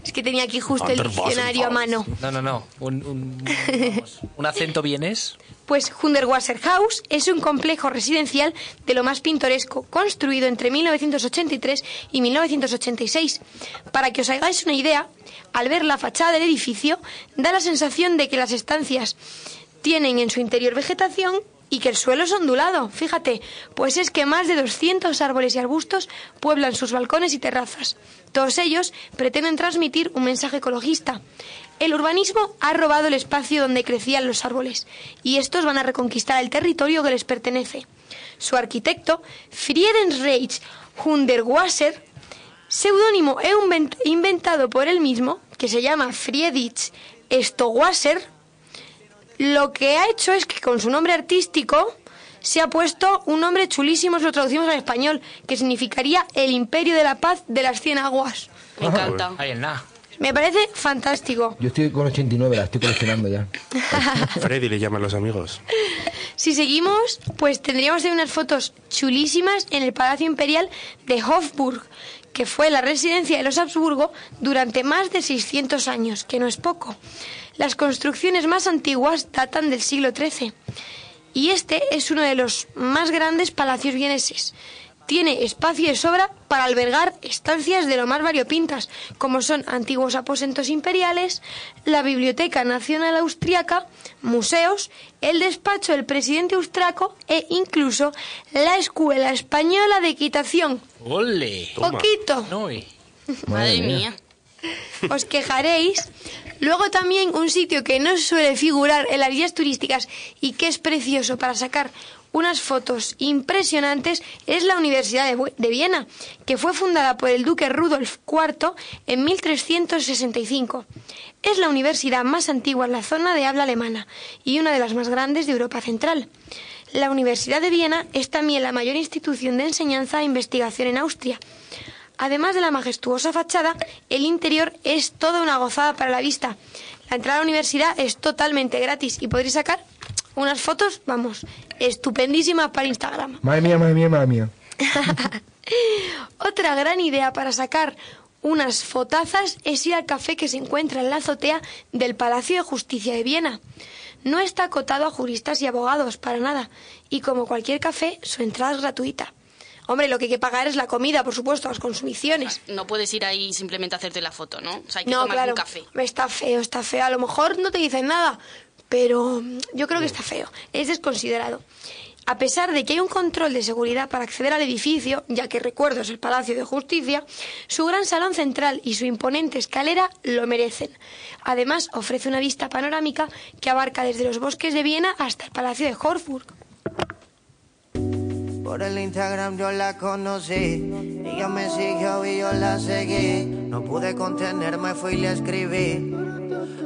Es que tenía aquí justo el diccionario a mano. No, no, no. Un, un- vamos, un acento vienés. Pues Hunderwasserhaus es un complejo residencial de lo más pintoresco, construido entre 1983 y 1986. Para que os hagáis una idea, al ver la fachada del edificio, da la sensación de que las estancias tienen en su interior vegetación y que el suelo es ondulado. Fíjate, pues es que más de 200 árboles y arbustos pueblan sus balcones y terrazas. Todos ellos pretenden transmitir un mensaje ecologista. El urbanismo ha robado el espacio donde crecían los árboles y estos van a reconquistar el territorio que les pertenece. Su arquitecto, Friedensreich Hunderwasser, seudónimo e invent- inventado por él mismo, que se llama Friedrich Stowasser, lo que ha hecho es que con su nombre artístico se ha puesto un nombre chulísimo, si lo traducimos al español, que significaría el imperio de la paz de las cien aguas. Me encanta. Ahí en nada. Me parece fantástico. Yo estoy con 89, la estoy coleccionando ya. Freddy le llaman los amigos. Si seguimos, pues tendríamos de unas fotos chulísimas en el Palacio Imperial de Hofburg, que fue la residencia de los Habsburgo durante más de 600 años, que no es poco. Las construcciones más antiguas datan del siglo XIII. y este es uno de los más grandes palacios vieneses. Tiene espacio de sobra para albergar estancias de lo más variopintas, como son antiguos aposentos imperiales, la Biblioteca Nacional Austriaca, museos, el despacho del presidente austraco e incluso la Escuela Española de Equitación. ¡Ole! Poquito. Madre mía. Os quejaréis. Luego también un sitio que no suele figurar en las guías turísticas y que es precioso para sacar unas fotos impresionantes es la Universidad de, de Viena, que fue fundada por el duque Rudolf IV en 1365. Es la universidad más antigua en la zona de habla alemana y una de las más grandes de Europa Central. La Universidad de Viena es también la mayor institución de enseñanza e investigación en Austria. Además de la majestuosa fachada, el interior es toda una gozada para la vista. La entrada a la universidad es totalmente gratis y podréis sacar unas fotos, vamos, estupendísimas para Instagram. Madre mía, madre mía, madre mía. Otra gran idea para sacar unas fotazas es ir al café que se encuentra en la azotea del Palacio de Justicia de Viena. No está acotado a juristas y abogados, para nada, y como cualquier café, su entrada es gratuita. Hombre, lo que hay que pagar es la comida, por supuesto, las consumiciones. No puedes ir ahí simplemente a hacerte la foto, ¿no? O sea, hay que No, tomar claro. un café. Está feo, está feo. A lo mejor no te dicen nada, pero mm, yo creo que está feo. Es desconsiderado. A pesar de que hay un control de seguridad para acceder al edificio, ya que recuerdo es el Palacio de Justicia, su gran salón central y su imponente escalera lo merecen. Además, ofrece una vista panorámica que abarca desde los bosques de Viena hasta el Palacio de Hofburg. Por el Instagram yo la conocí, ella me siguió y yo la seguí. No pude contenerme, fui y le escribí,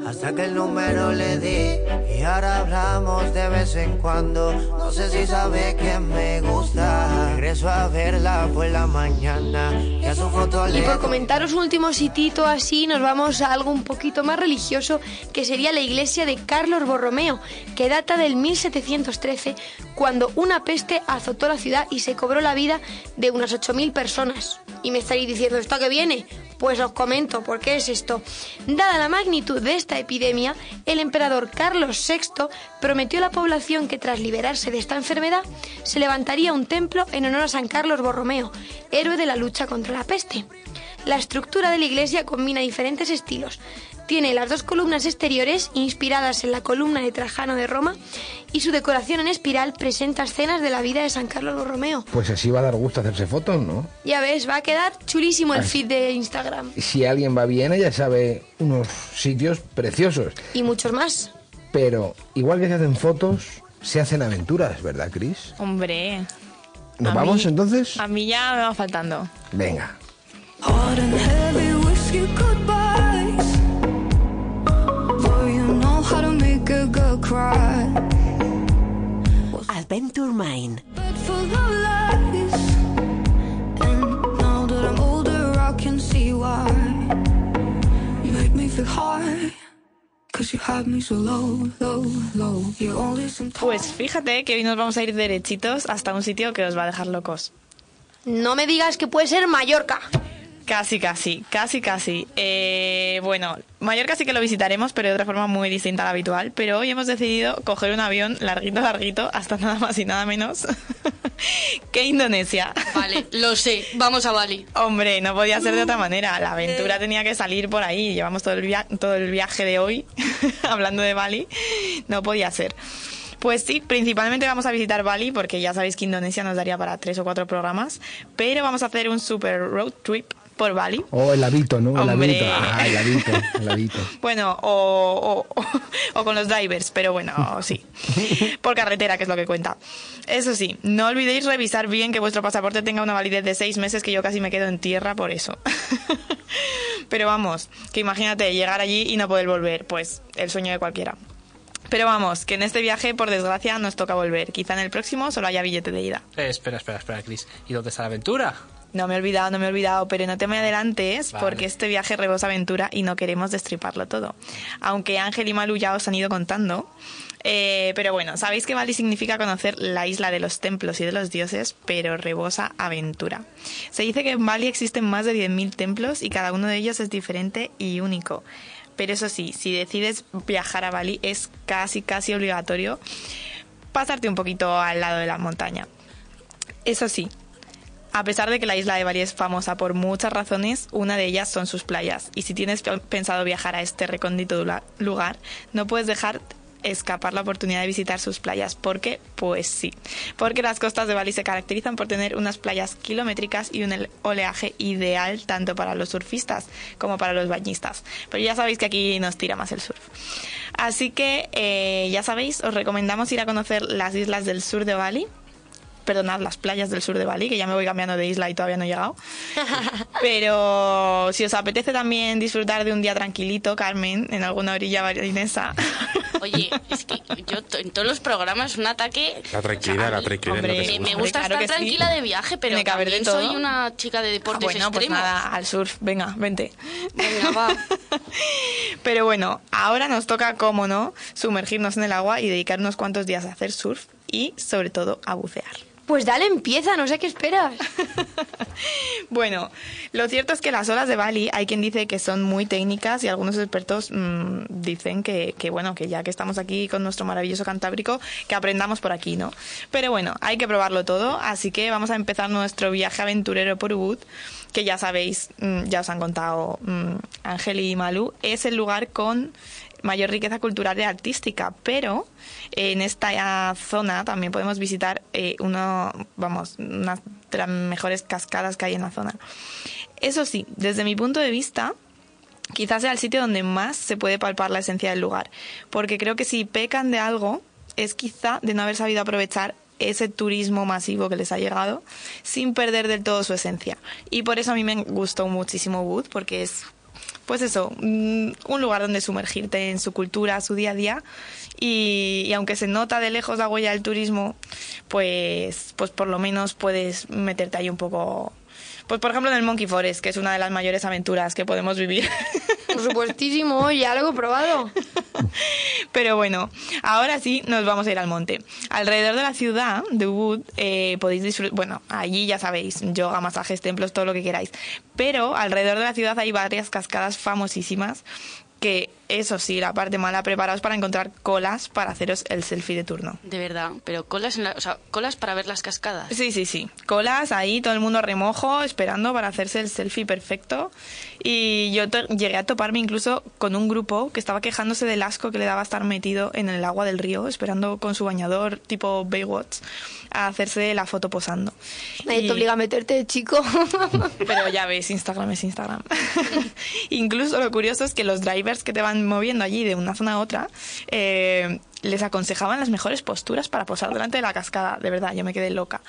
hasta que el número le di. Y ahora hablamos de vez en cuando, no sé si sabe que me gusta. Regreso a verla por la mañana, y a su foto Y por comentaros un último sitito así, nos vamos a algo un poquito más religioso, que sería la iglesia de Carlos Borromeo, que data del 1713, cuando una peste azotó la ciudad y se cobró la vida de unas 8.000 personas. Y me estaréis diciendo, ¿esto a qué viene? Pues os comento por qué es esto. Dada la magnitud de esta epidemia, el emperador Carlos VI prometió a la población que tras liberarse de esta enfermedad se levantaría un templo en honor a San Carlos Borromeo, héroe de la lucha contra la peste. La estructura de la iglesia combina diferentes estilos. Tiene las dos columnas exteriores inspiradas en la columna de Trajano de Roma y su decoración en espiral presenta escenas de la vida de San Carlos Borromeo. Pues así va a dar gusto hacerse fotos, ¿no? Ya ves, va a quedar chulísimo el feed de Instagram. Si alguien va a Viena ya sabe unos sitios preciosos. Y muchos más. Pero igual que se hacen fotos, se hacen aventuras, ¿verdad, Chris? Hombre. ¿Nos A vamos mí- entonces? A mí ya me va faltando. Venga. A girl cry. Adventure Mind. Full of lies. And now that I'm older, I can see why. You make me feel high. Cause you had me so low, low, low. You only some Pues fíjate que hoy nos vamos a ir derechitos hasta un sitio que os va a dejar locos. No me digas que puede ser Mallorca. Casi, casi, casi, casi. Eh, bueno, Mallorca sí que lo visitaremos, pero de otra forma muy distinta a la habitual. Pero hoy hemos decidido coger un avión larguito, larguito, hasta nada más y nada menos que Indonesia. Vale, lo sé. Vamos a Bali. Hombre, no podía ser de otra manera. La aventura tenía que salir por ahí. Llevamos todo el, via- todo el viaje de hoy hablando de Bali. No podía ser. Pues sí, principalmente vamos a visitar Bali porque ya sabéis que Indonesia nos daría para tres o cuatro programas, pero vamos a hacer un super road trip por Bali. O el habito, ¿no? El Hombre. habito. Ah, el habito, el habito. Bueno, o, o- o con los divers, pero bueno, sí. Por carretera, que es lo que cuenta. Eso sí, no olvidéis revisar bien que vuestro pasaporte tenga una validez de seis meses, que yo casi me quedo en tierra por eso. Pero vamos, que imagínate llegar allí y no poder volver, pues el sueño de cualquiera. Pero vamos, que en este viaje, por desgracia, nos toca volver. Quizá en el próximo solo haya billete de ida. Eh, espera, espera, espera, Chris. ¿Y dónde está la aventura? No me he olvidado, no me he olvidado, pero no te me adelantes Vale. porque este viaje rebosa aventura y no queremos destriparlo todo. Aunque Ángel y Malu ya os han ido contando. Eh, pero bueno, sabéis que Bali significa conocer la isla de los templos y de los dioses, pero rebosa aventura. Se dice que en Bali existen más de 10.000 templos y cada uno de ellos es diferente y único. Pero eso sí, si decides viajar a Bali es casi, casi obligatorio pasarte un poquito al lado de la montaña. Eso sí, a pesar de que la isla de Bali es famosa por muchas razones, una de ellas son sus playas. Y si tienes pe- pensado viajar a este recóndito lugar, no puedes dejar escapar la oportunidad de visitar sus playas. ¿Por qué? Pues sí. Porque las costas de Bali se caracterizan por tener unas playas kilométricas y un oleaje ideal tanto para los surfistas como para los bañistas. Pero ya sabéis que aquí nos tira más el surf. Así que, eh, ya sabéis, os recomendamos ir a conocer las islas del sur de Bali perdonad, las playas del sur de Bali, que ya me voy cambiando de isla y todavía no he llegado. Pero si os apetece también disfrutar de un día tranquilito, Carmen, en alguna orilla balinesa. Oye, es que yo en todos los programas un ataque... La tranquilidad, la tranquilidad. hombre, Me, gusta claro estar sí. tranquila de viaje, pero de también soy una chica de Ah, deportes bueno, pues extremos. nada, al surf, venga, vente. Venga, va. Pero bueno, ahora nos toca, como no, sumergirnos en el agua y dedicar unos cuantos días a hacer surf y, sobre todo, a bucear. Pues dale, empieza, no sé qué esperas. Bueno, lo cierto es que las olas de Bali hay quien dice que son muy técnicas y algunos expertos mm, dicen que, bueno, que ya que estamos aquí con nuestro maravilloso Cantábrico, que aprendamos por aquí, ¿no? Pero bueno, hay que probarlo todo, así que vamos a empezar nuestro viaje aventurero por Ubud, que ya sabéis, mm, ya os han contado mm, Ángel y Malú, es el lugar con mayor riqueza cultural y artística, pero en esta zona también podemos visitar eh, uno, vamos, unas de las mejores cascadas que hay en la zona. Eso sí, desde mi punto de vista, quizás sea el sitio donde más se puede palpar la esencia del lugar, porque creo que si pecan de algo es quizá de no haber sabido aprovechar ese turismo masivo que les ha llegado sin perder del todo su esencia. Y por eso a mí me gustó muchísimo Wood, porque es pues eso, mm, un lugar donde sumergirte en su cultura, su día a día. Y, aunque se nota de lejos la huella del turismo, pues, pues por lo menos puedes meterte ahí un poco. Pues por ejemplo en el Monkey Forest, que es una de las mayores aventuras que podemos vivir. Por supuestísimo, ya lo he probado. Pero bueno, ahora sí nos vamos a ir al monte. Alrededor de la ciudad de Ubud eh, podéis disfrutar, bueno, allí ya sabéis, yoga, masajes, templos, todo lo que queráis. Pero alrededor de la ciudad hay varias cascadas famosísimas que, eso sí, la parte mala, preparaos para encontrar colas para haceros el selfie de turno. De verdad, pero colas, en la- o sea, colas para ver las cascadas. Sí, sí, sí. Colas ahí, todo el mundo remojo, esperando para hacerse el selfie perfecto. Y yo llegué a toparme incluso con un grupo que estaba quejándose del asco que le daba estar metido en el agua del río, esperando con su bañador tipo Baywatch a hacerse la foto posando. Nadie Y- te obliga a meterte, chico. Pero ya ves, Instagram es Instagram. Incluso lo curioso es que los drivers que te van moviendo allí de una zona a otra eh, les aconsejaban las mejores posturas para posar delante de la cascada. De verdad, yo me quedé loca.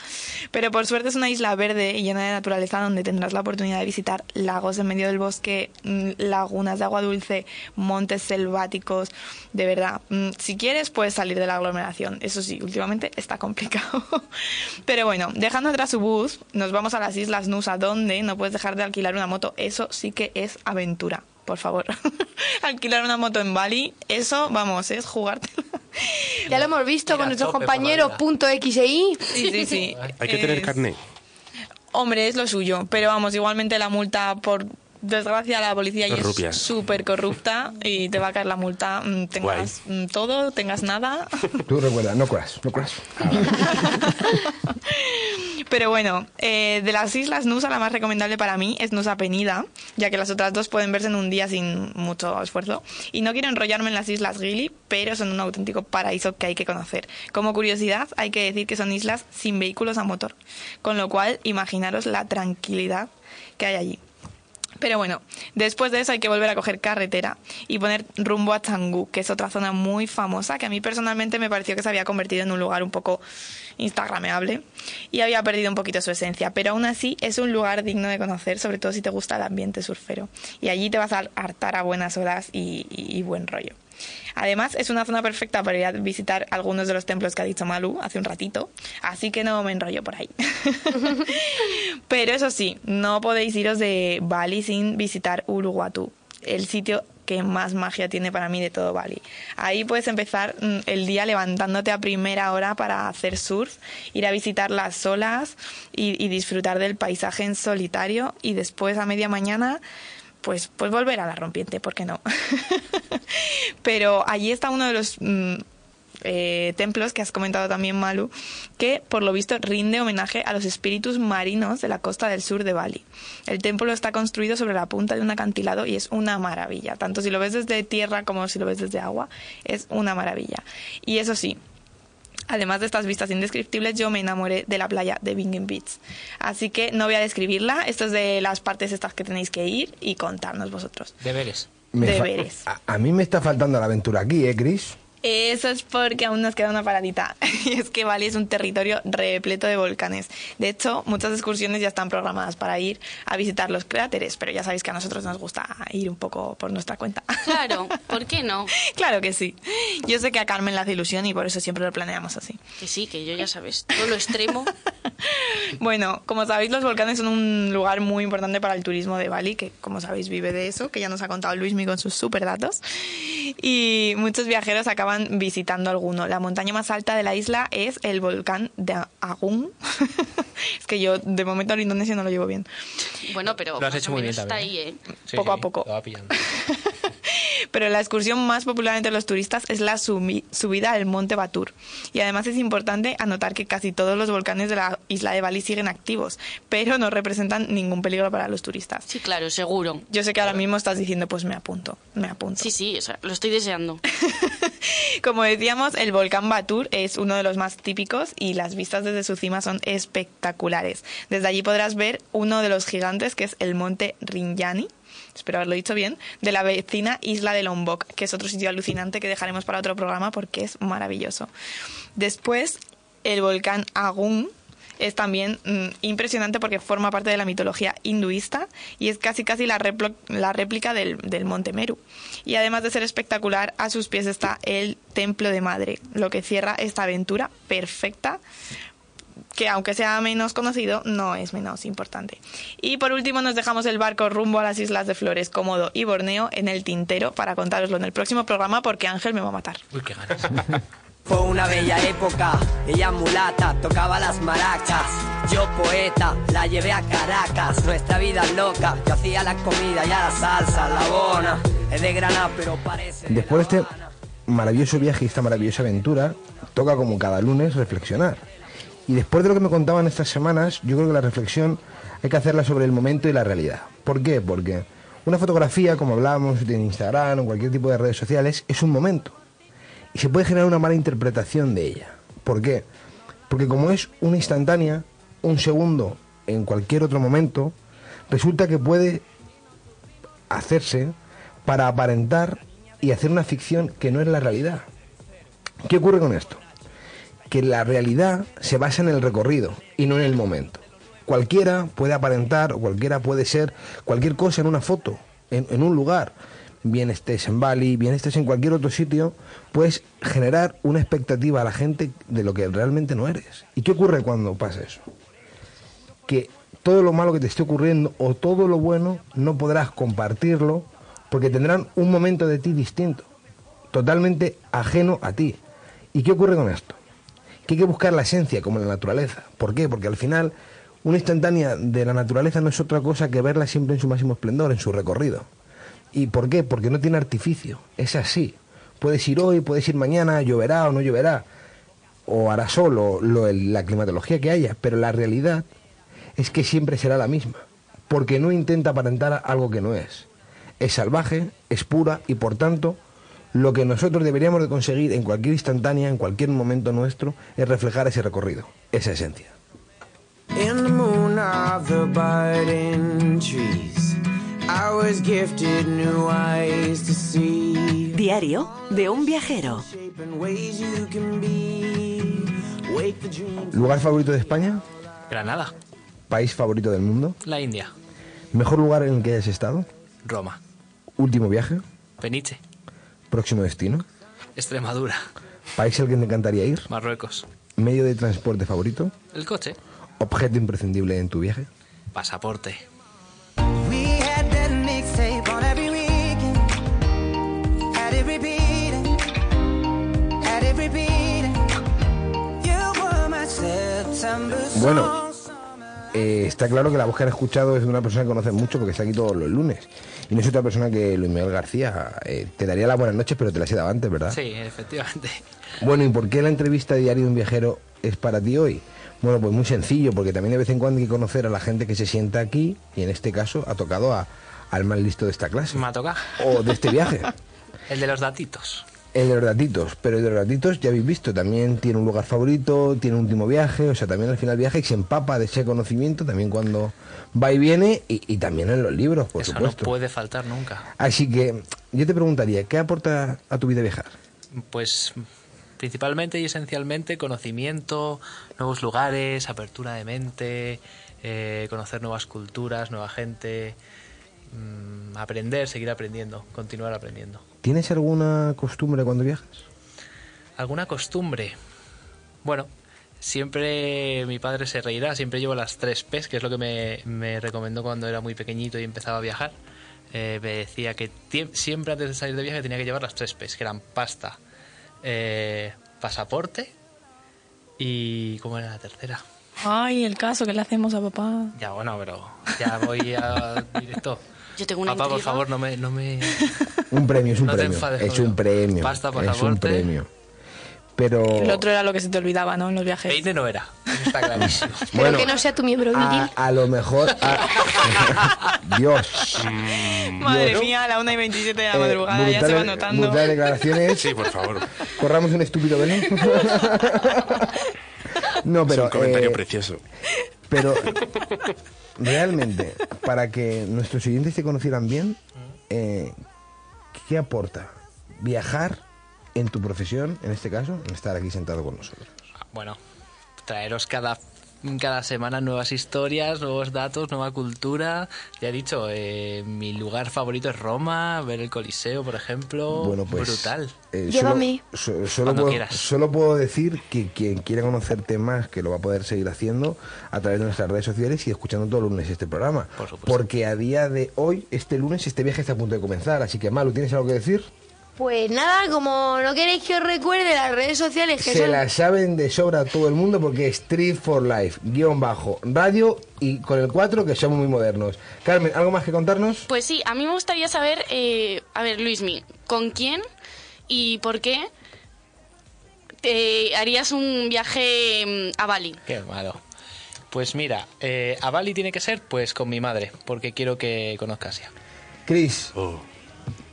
Pero por suerte es una isla verde y llena de naturaleza donde tendrás la oportunidad de visitar lagos en medio del bosque, mm, lagunas de agua dulce, montes selváticos. De verdad, mm, si quieres puedes salir de la aglomeración. Eso sí, últimamente está complicado. Pero bueno, dejando atrás su bus, nos vamos a las Islas Nusa, donde no puedes dejar de alquilar una moto. Eso sí que es aventura, por favor. alquilar una moto en Bali, eso, vamos, es jugarte. Ya lo hemos visto con nuestros compañeros punto XI. Sí, sí, sí. Hay que tener Es- carnet. Hombre, es lo suyo, pero vamos, igualmente la multa por desgracia la policía ya es súper corrupta y te va a caer la multa, mm, tengas mm, todo, tengas nada. Tú recuerda, no curas, no curas. Pero bueno, eh, de las islas Nusa la más recomendable para mí es Nusa Penida, ya que las otras dos pueden verse en un día sin mucho esfuerzo. Y no quiero enrollarme en las islas Gili, pero son un auténtico paraíso que hay que conocer. Como curiosidad, hay que decir que son islas sin vehículos a motor, con lo cual imaginaros la tranquilidad que hay allí. Pero bueno, después de eso hay que volver a coger carretera y poner rumbo a Canggu, que es otra zona muy famosa que a mí personalmente me pareció que se había convertido en un lugar un poco instagrameable y había perdido un poquito su esencia, pero aún así es un lugar digno de conocer, sobre todo si te gusta el ambiente surfero. Y allí te vas a hartar a buenas horas y buen rollo. Además, es una zona perfecta para ir a visitar algunos de los templos que ha dicho Malu hace un ratito, así que no me enrollo por ahí. Pero eso sí, no podéis iros de Bali sin visitar Uluwatu, el sitio que más magia tiene para mí de todo Bali. Ahí puedes empezar mm, el día levantándote a primera hora para hacer surf, ir a visitar las olas y, y disfrutar del paisaje en solitario y después a media mañana pues, pues volver a la rompiente, ¿por qué no? Pero allí está uno de los mm, eh, templos que has comentado también, Malu, que por lo visto rinde homenaje a los espíritus marinos de la costa del sur de Bali. El templo está construido sobre la punta de un acantilado y es una maravilla. Tanto si lo ves desde tierra como si lo ves desde agua, es una maravilla. Y eso sí, Además de estas vistas indescriptibles, yo me enamoré de la playa de Bingen Beach. Así que no voy a describirla. Esto es de las partes estas que tenéis que ir y contarnos vosotros. Deberes. Me Deberes. A, a mí me está faltando la aventura aquí, ¿eh, Chris? Eso es porque aún nos queda una paradita. Y es que Bali es un territorio repleto de volcanes. De hecho, muchas excursiones ya están programadas para ir a visitar los cráteres, pero ya sabéis que a nosotros nos gusta ir un poco por nuestra cuenta. Claro, ¿por qué no? claro que sí. Yo sé que a Carmen le hace ilusión y por eso siempre lo planeamos así. Que sí, que yo ya sabes, todo lo extremo. Bueno, como sabéis, los volcanes son un lugar muy importante para el turismo de Bali, que como sabéis vive de eso, que ya nos ha contado Luismi con sus super datos. Y muchos viajeros acaban visitando alguno. La montaña más alta de la isla es el volcán de Agung. es que yo de momento el indonesio no lo llevo bien. Bueno, pero Lo has hecho muy bien está también, ahí, ¿eh? Sí, Poco a sí, poco. lo va pillando. Pero la excursión más popular entre los turistas es la subida al monte Batur. Y además es importante anotar que casi todos los volcanes de la isla de Bali siguen activos, pero no representan ningún peligro para los turistas. Sí, claro, seguro. Yo sé que ahora mismo estás diciendo, pues me apunto, me apunto. Sí, sí, o sea, lo estoy deseando. Como decíamos, el volcán Batur es uno de los más típicos y las vistas desde su cima son espectaculares. Desde allí podrás ver uno de los gigantes, que es el monte Rinjani, espero haberlo dicho bien, de la vecina isla de Lombok, que es otro sitio alucinante que dejaremos para otro programa porque es maravilloso. Después, el volcán Agung, es también mm, impresionante porque forma parte de la mitología hinduista y es casi casi la, replo- la réplica del, del monte Meru. Y además de ser espectacular, a sus pies está el templo de madre, lo que cierra esta aventura perfecta que aunque sea menos conocido, no es menos importante. Y por último nos dejamos el barco rumbo a las islas de Flores, Cómodo y Borneo en el tintero para contároslo en el próximo programa porque Ángel me va a matar. Uy, qué ganas. Fue una bella época, ella mulata, tocaba las maracas. Yo poeta, la llevé a Caracas, nuestra vida loca. Yo hacía la comida y a la salsa, la bona. Es de Granada, pero parece. Después de este maravilloso viaje y esta maravillosa aventura, toca como cada lunes reflexionar. Y después de lo que me contaban estas semanas, yo creo que la reflexión hay que hacerla sobre el momento y la realidad. ¿Por qué? Porque una fotografía, como hablábamos en Instagram o cualquier tipo de redes sociales, es un momento. Y se puede generar una mala interpretación de ella. ¿Por qué? Porque como es una instantánea, un segundo en cualquier otro momento, resulta que puede hacerse para aparentar y hacer una ficción que no es la realidad. ¿Qué ocurre con esto? Que la realidad se basa en el recorrido y no en el momento. Cualquiera puede aparentar o cualquiera puede ser cualquier cosa en una foto, en, en un lugar. Bien estés en Bali, bien estés en cualquier otro sitio, puedes generar una expectativa a la gente de lo que realmente no eres. ¿Y qué ocurre cuando pasa eso? que todo lo malo que te esté ocurriendo o todo lo bueno no podrás compartirlo porque tendrán un momento de ti distinto, totalmente ajeno a ti. ¿Y qué ocurre con esto? Que hay que buscar la esencia como la naturaleza. ¿Por qué? Porque al final una instantánea de la naturaleza no es otra cosa que verla siempre en su máximo esplendor, en su recorrido. ¿Y por qué? Porque no tiene artificio, es así. Puedes ir hoy, puedes ir mañana, lloverá o no lloverá, o hará sol, o la climatología que haya, pero la realidad es que siempre será la misma, porque no intenta aparentar algo que no es. Es salvaje, es pura y por tanto lo que nosotros deberíamos de conseguir en cualquier instantánea, en cualquier momento nuestro, es reflejar ese recorrido, esa esencia. I was gifted new eyes to see. Diario de un viajero. ¿Lugar favorito de España? Granada. ¿País favorito del mundo? La India. ¿Mejor lugar en el que hayas estado? Roma. ¿Último viaje? Peniche. ¿Próximo destino? Extremadura. ¿País al que te encantaría ir? Marruecos. ¿Medio de transporte favorito? El coche. ¿Objeto imprescindible en tu viaje? Pasaporte. Bueno, eh, está claro que la voz que han escuchado es de una persona que conocen mucho porque está aquí todos los lunes. Y no es otra persona que Luis Miguel García. Eh, te daría las buenas noches, pero te las he dado antes, ¿verdad? Sí, efectivamente. Bueno, ¿y por qué la entrevista diaria de un viajero es para ti hoy? Bueno, pues muy sencillo, porque también de vez en cuando hay que conocer a la gente que se sienta aquí, y en este caso ha tocado a- al más listo de esta clase. Me ha tocado. O de este viaje. El de los datitos. El de los datitos, pero el de los datitos ya habéis visto, también tiene un lugar favorito, tiene un último viaje, o sea, también al final viaja y se empapa de ese conocimiento también cuando va y viene y, y también en los libros, por Eso supuesto. no puede faltar nunca. Así que yo te preguntaría, ¿qué aporta a tu vida viajar? Pues principalmente y esencialmente conocimiento, nuevos lugares, apertura de mente, eh, conocer nuevas culturas, nueva gente, mm, aprender, seguir aprendiendo, continuar aprendiendo. ¿Tienes alguna costumbre cuando viajas? ¿Alguna costumbre? Bueno, siempre mi padre se reirá, siempre llevo las tres P's, que es lo que me, me recomendó cuando era muy pequeñito y empezaba a viajar. Eh, me decía que siempre antes de salir de viaje tenía que llevar las tres P's, que eran pasta, eh, pasaporte y... ¿Cómo era la tercera? Ay, el caso que le hacemos a papá. Ya, bueno, pero ya voy a directo. Yo tengo una Papá, por intriga. favor, no me... No me... Un premio, es un No te premio. enfades es un premio. Pasta, es un premio. Pero El otro era lo que se te olvidaba, ¿no? En los viajes. Peine no era, eso está clarísimo. Pero Bueno, que no sea tu miembro a, viril. a lo mejor... a- Dios. Madre Dios. mía, a la 1 y 27 de la Eh, madrugada, ya se va notando. declaraciones. Sí, por favor. Corramos un estúpido Belén. no, pero. es un comentario eh, precioso. Pero realmente, para que nuestros oyentes te conocieran bien, eh, ¿qué aporta viajar en tu profesión, en este caso, en estar aquí sentado con nosotros? Bueno, traeros cada, cada semana nuevas historias, nuevos datos, nueva cultura. Ya he dicho, eh, mi lugar favorito es Roma, ver el Coliseo, por ejemplo. Bueno, pues. Brutal. eh, Llévame. Solo, so- solo puedo, solo puedo decir que quien quiera conocerte más, que lo va a poder seguir haciendo a través de nuestras redes sociales y escuchando todos los lunes este programa. Por supuesto. Porque a día de hoy, este lunes, este viaje está a punto de comenzar. Así que, Malu, ¿tienes algo que decir? Pues nada, como no queréis que os recuerde las redes sociales que Se son... la saben de sobra todo el mundo porque es Street for Life, guion bajo, radio y con el 4 que somos muy modernos. Carmen, ¿algo más que contarnos? Pues sí, a mí me gustaría saber, eh, a ver, Luismi, ¿con quién y por qué te harías un viaje mm, a Bali? Qué malo. Pues mira, eh, a Bali tiene que ser pues con mi madre, porque quiero que conozca Asia. Chris, Oh.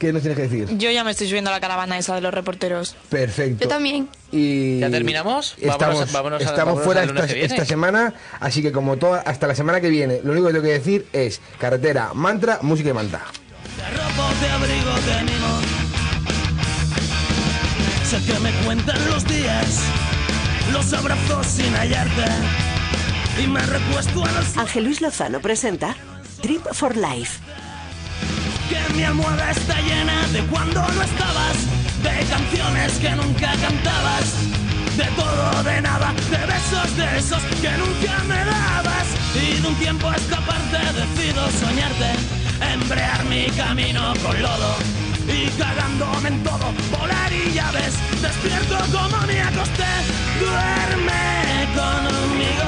¿Qué nos tienes que decir? Yo ya me estoy subiendo a la caravana esa de los reporteros. Perfecto. Yo también. Y ¿Ya terminamos? Estamos, Vámonos- vámonos a- estamos vámonos fuera esta, semana, así que como toda, hasta la semana que viene, lo único que tengo que decir es carretera, mantra, música y manta. Te robo, te abrigo, te mimo. Sé que me cuentan los días, los abrazos sin hallarte. Y me recuesto en el suelo Ángel Luis Lozano presenta Trip for Life. Que mi almohada está llena de cuando no estabas, de canciones que nunca cantabas, de todo, de nada, de besos de esos que nunca me dabas. Y de un tiempo a esta decido soñarte, embrear mi camino con lodo. Y cagándome en todo, volar y ya ves, despierto como me acosté, duerme conmigo.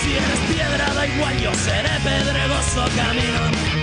Si eres piedra da igual, yo seré pedregoso camino.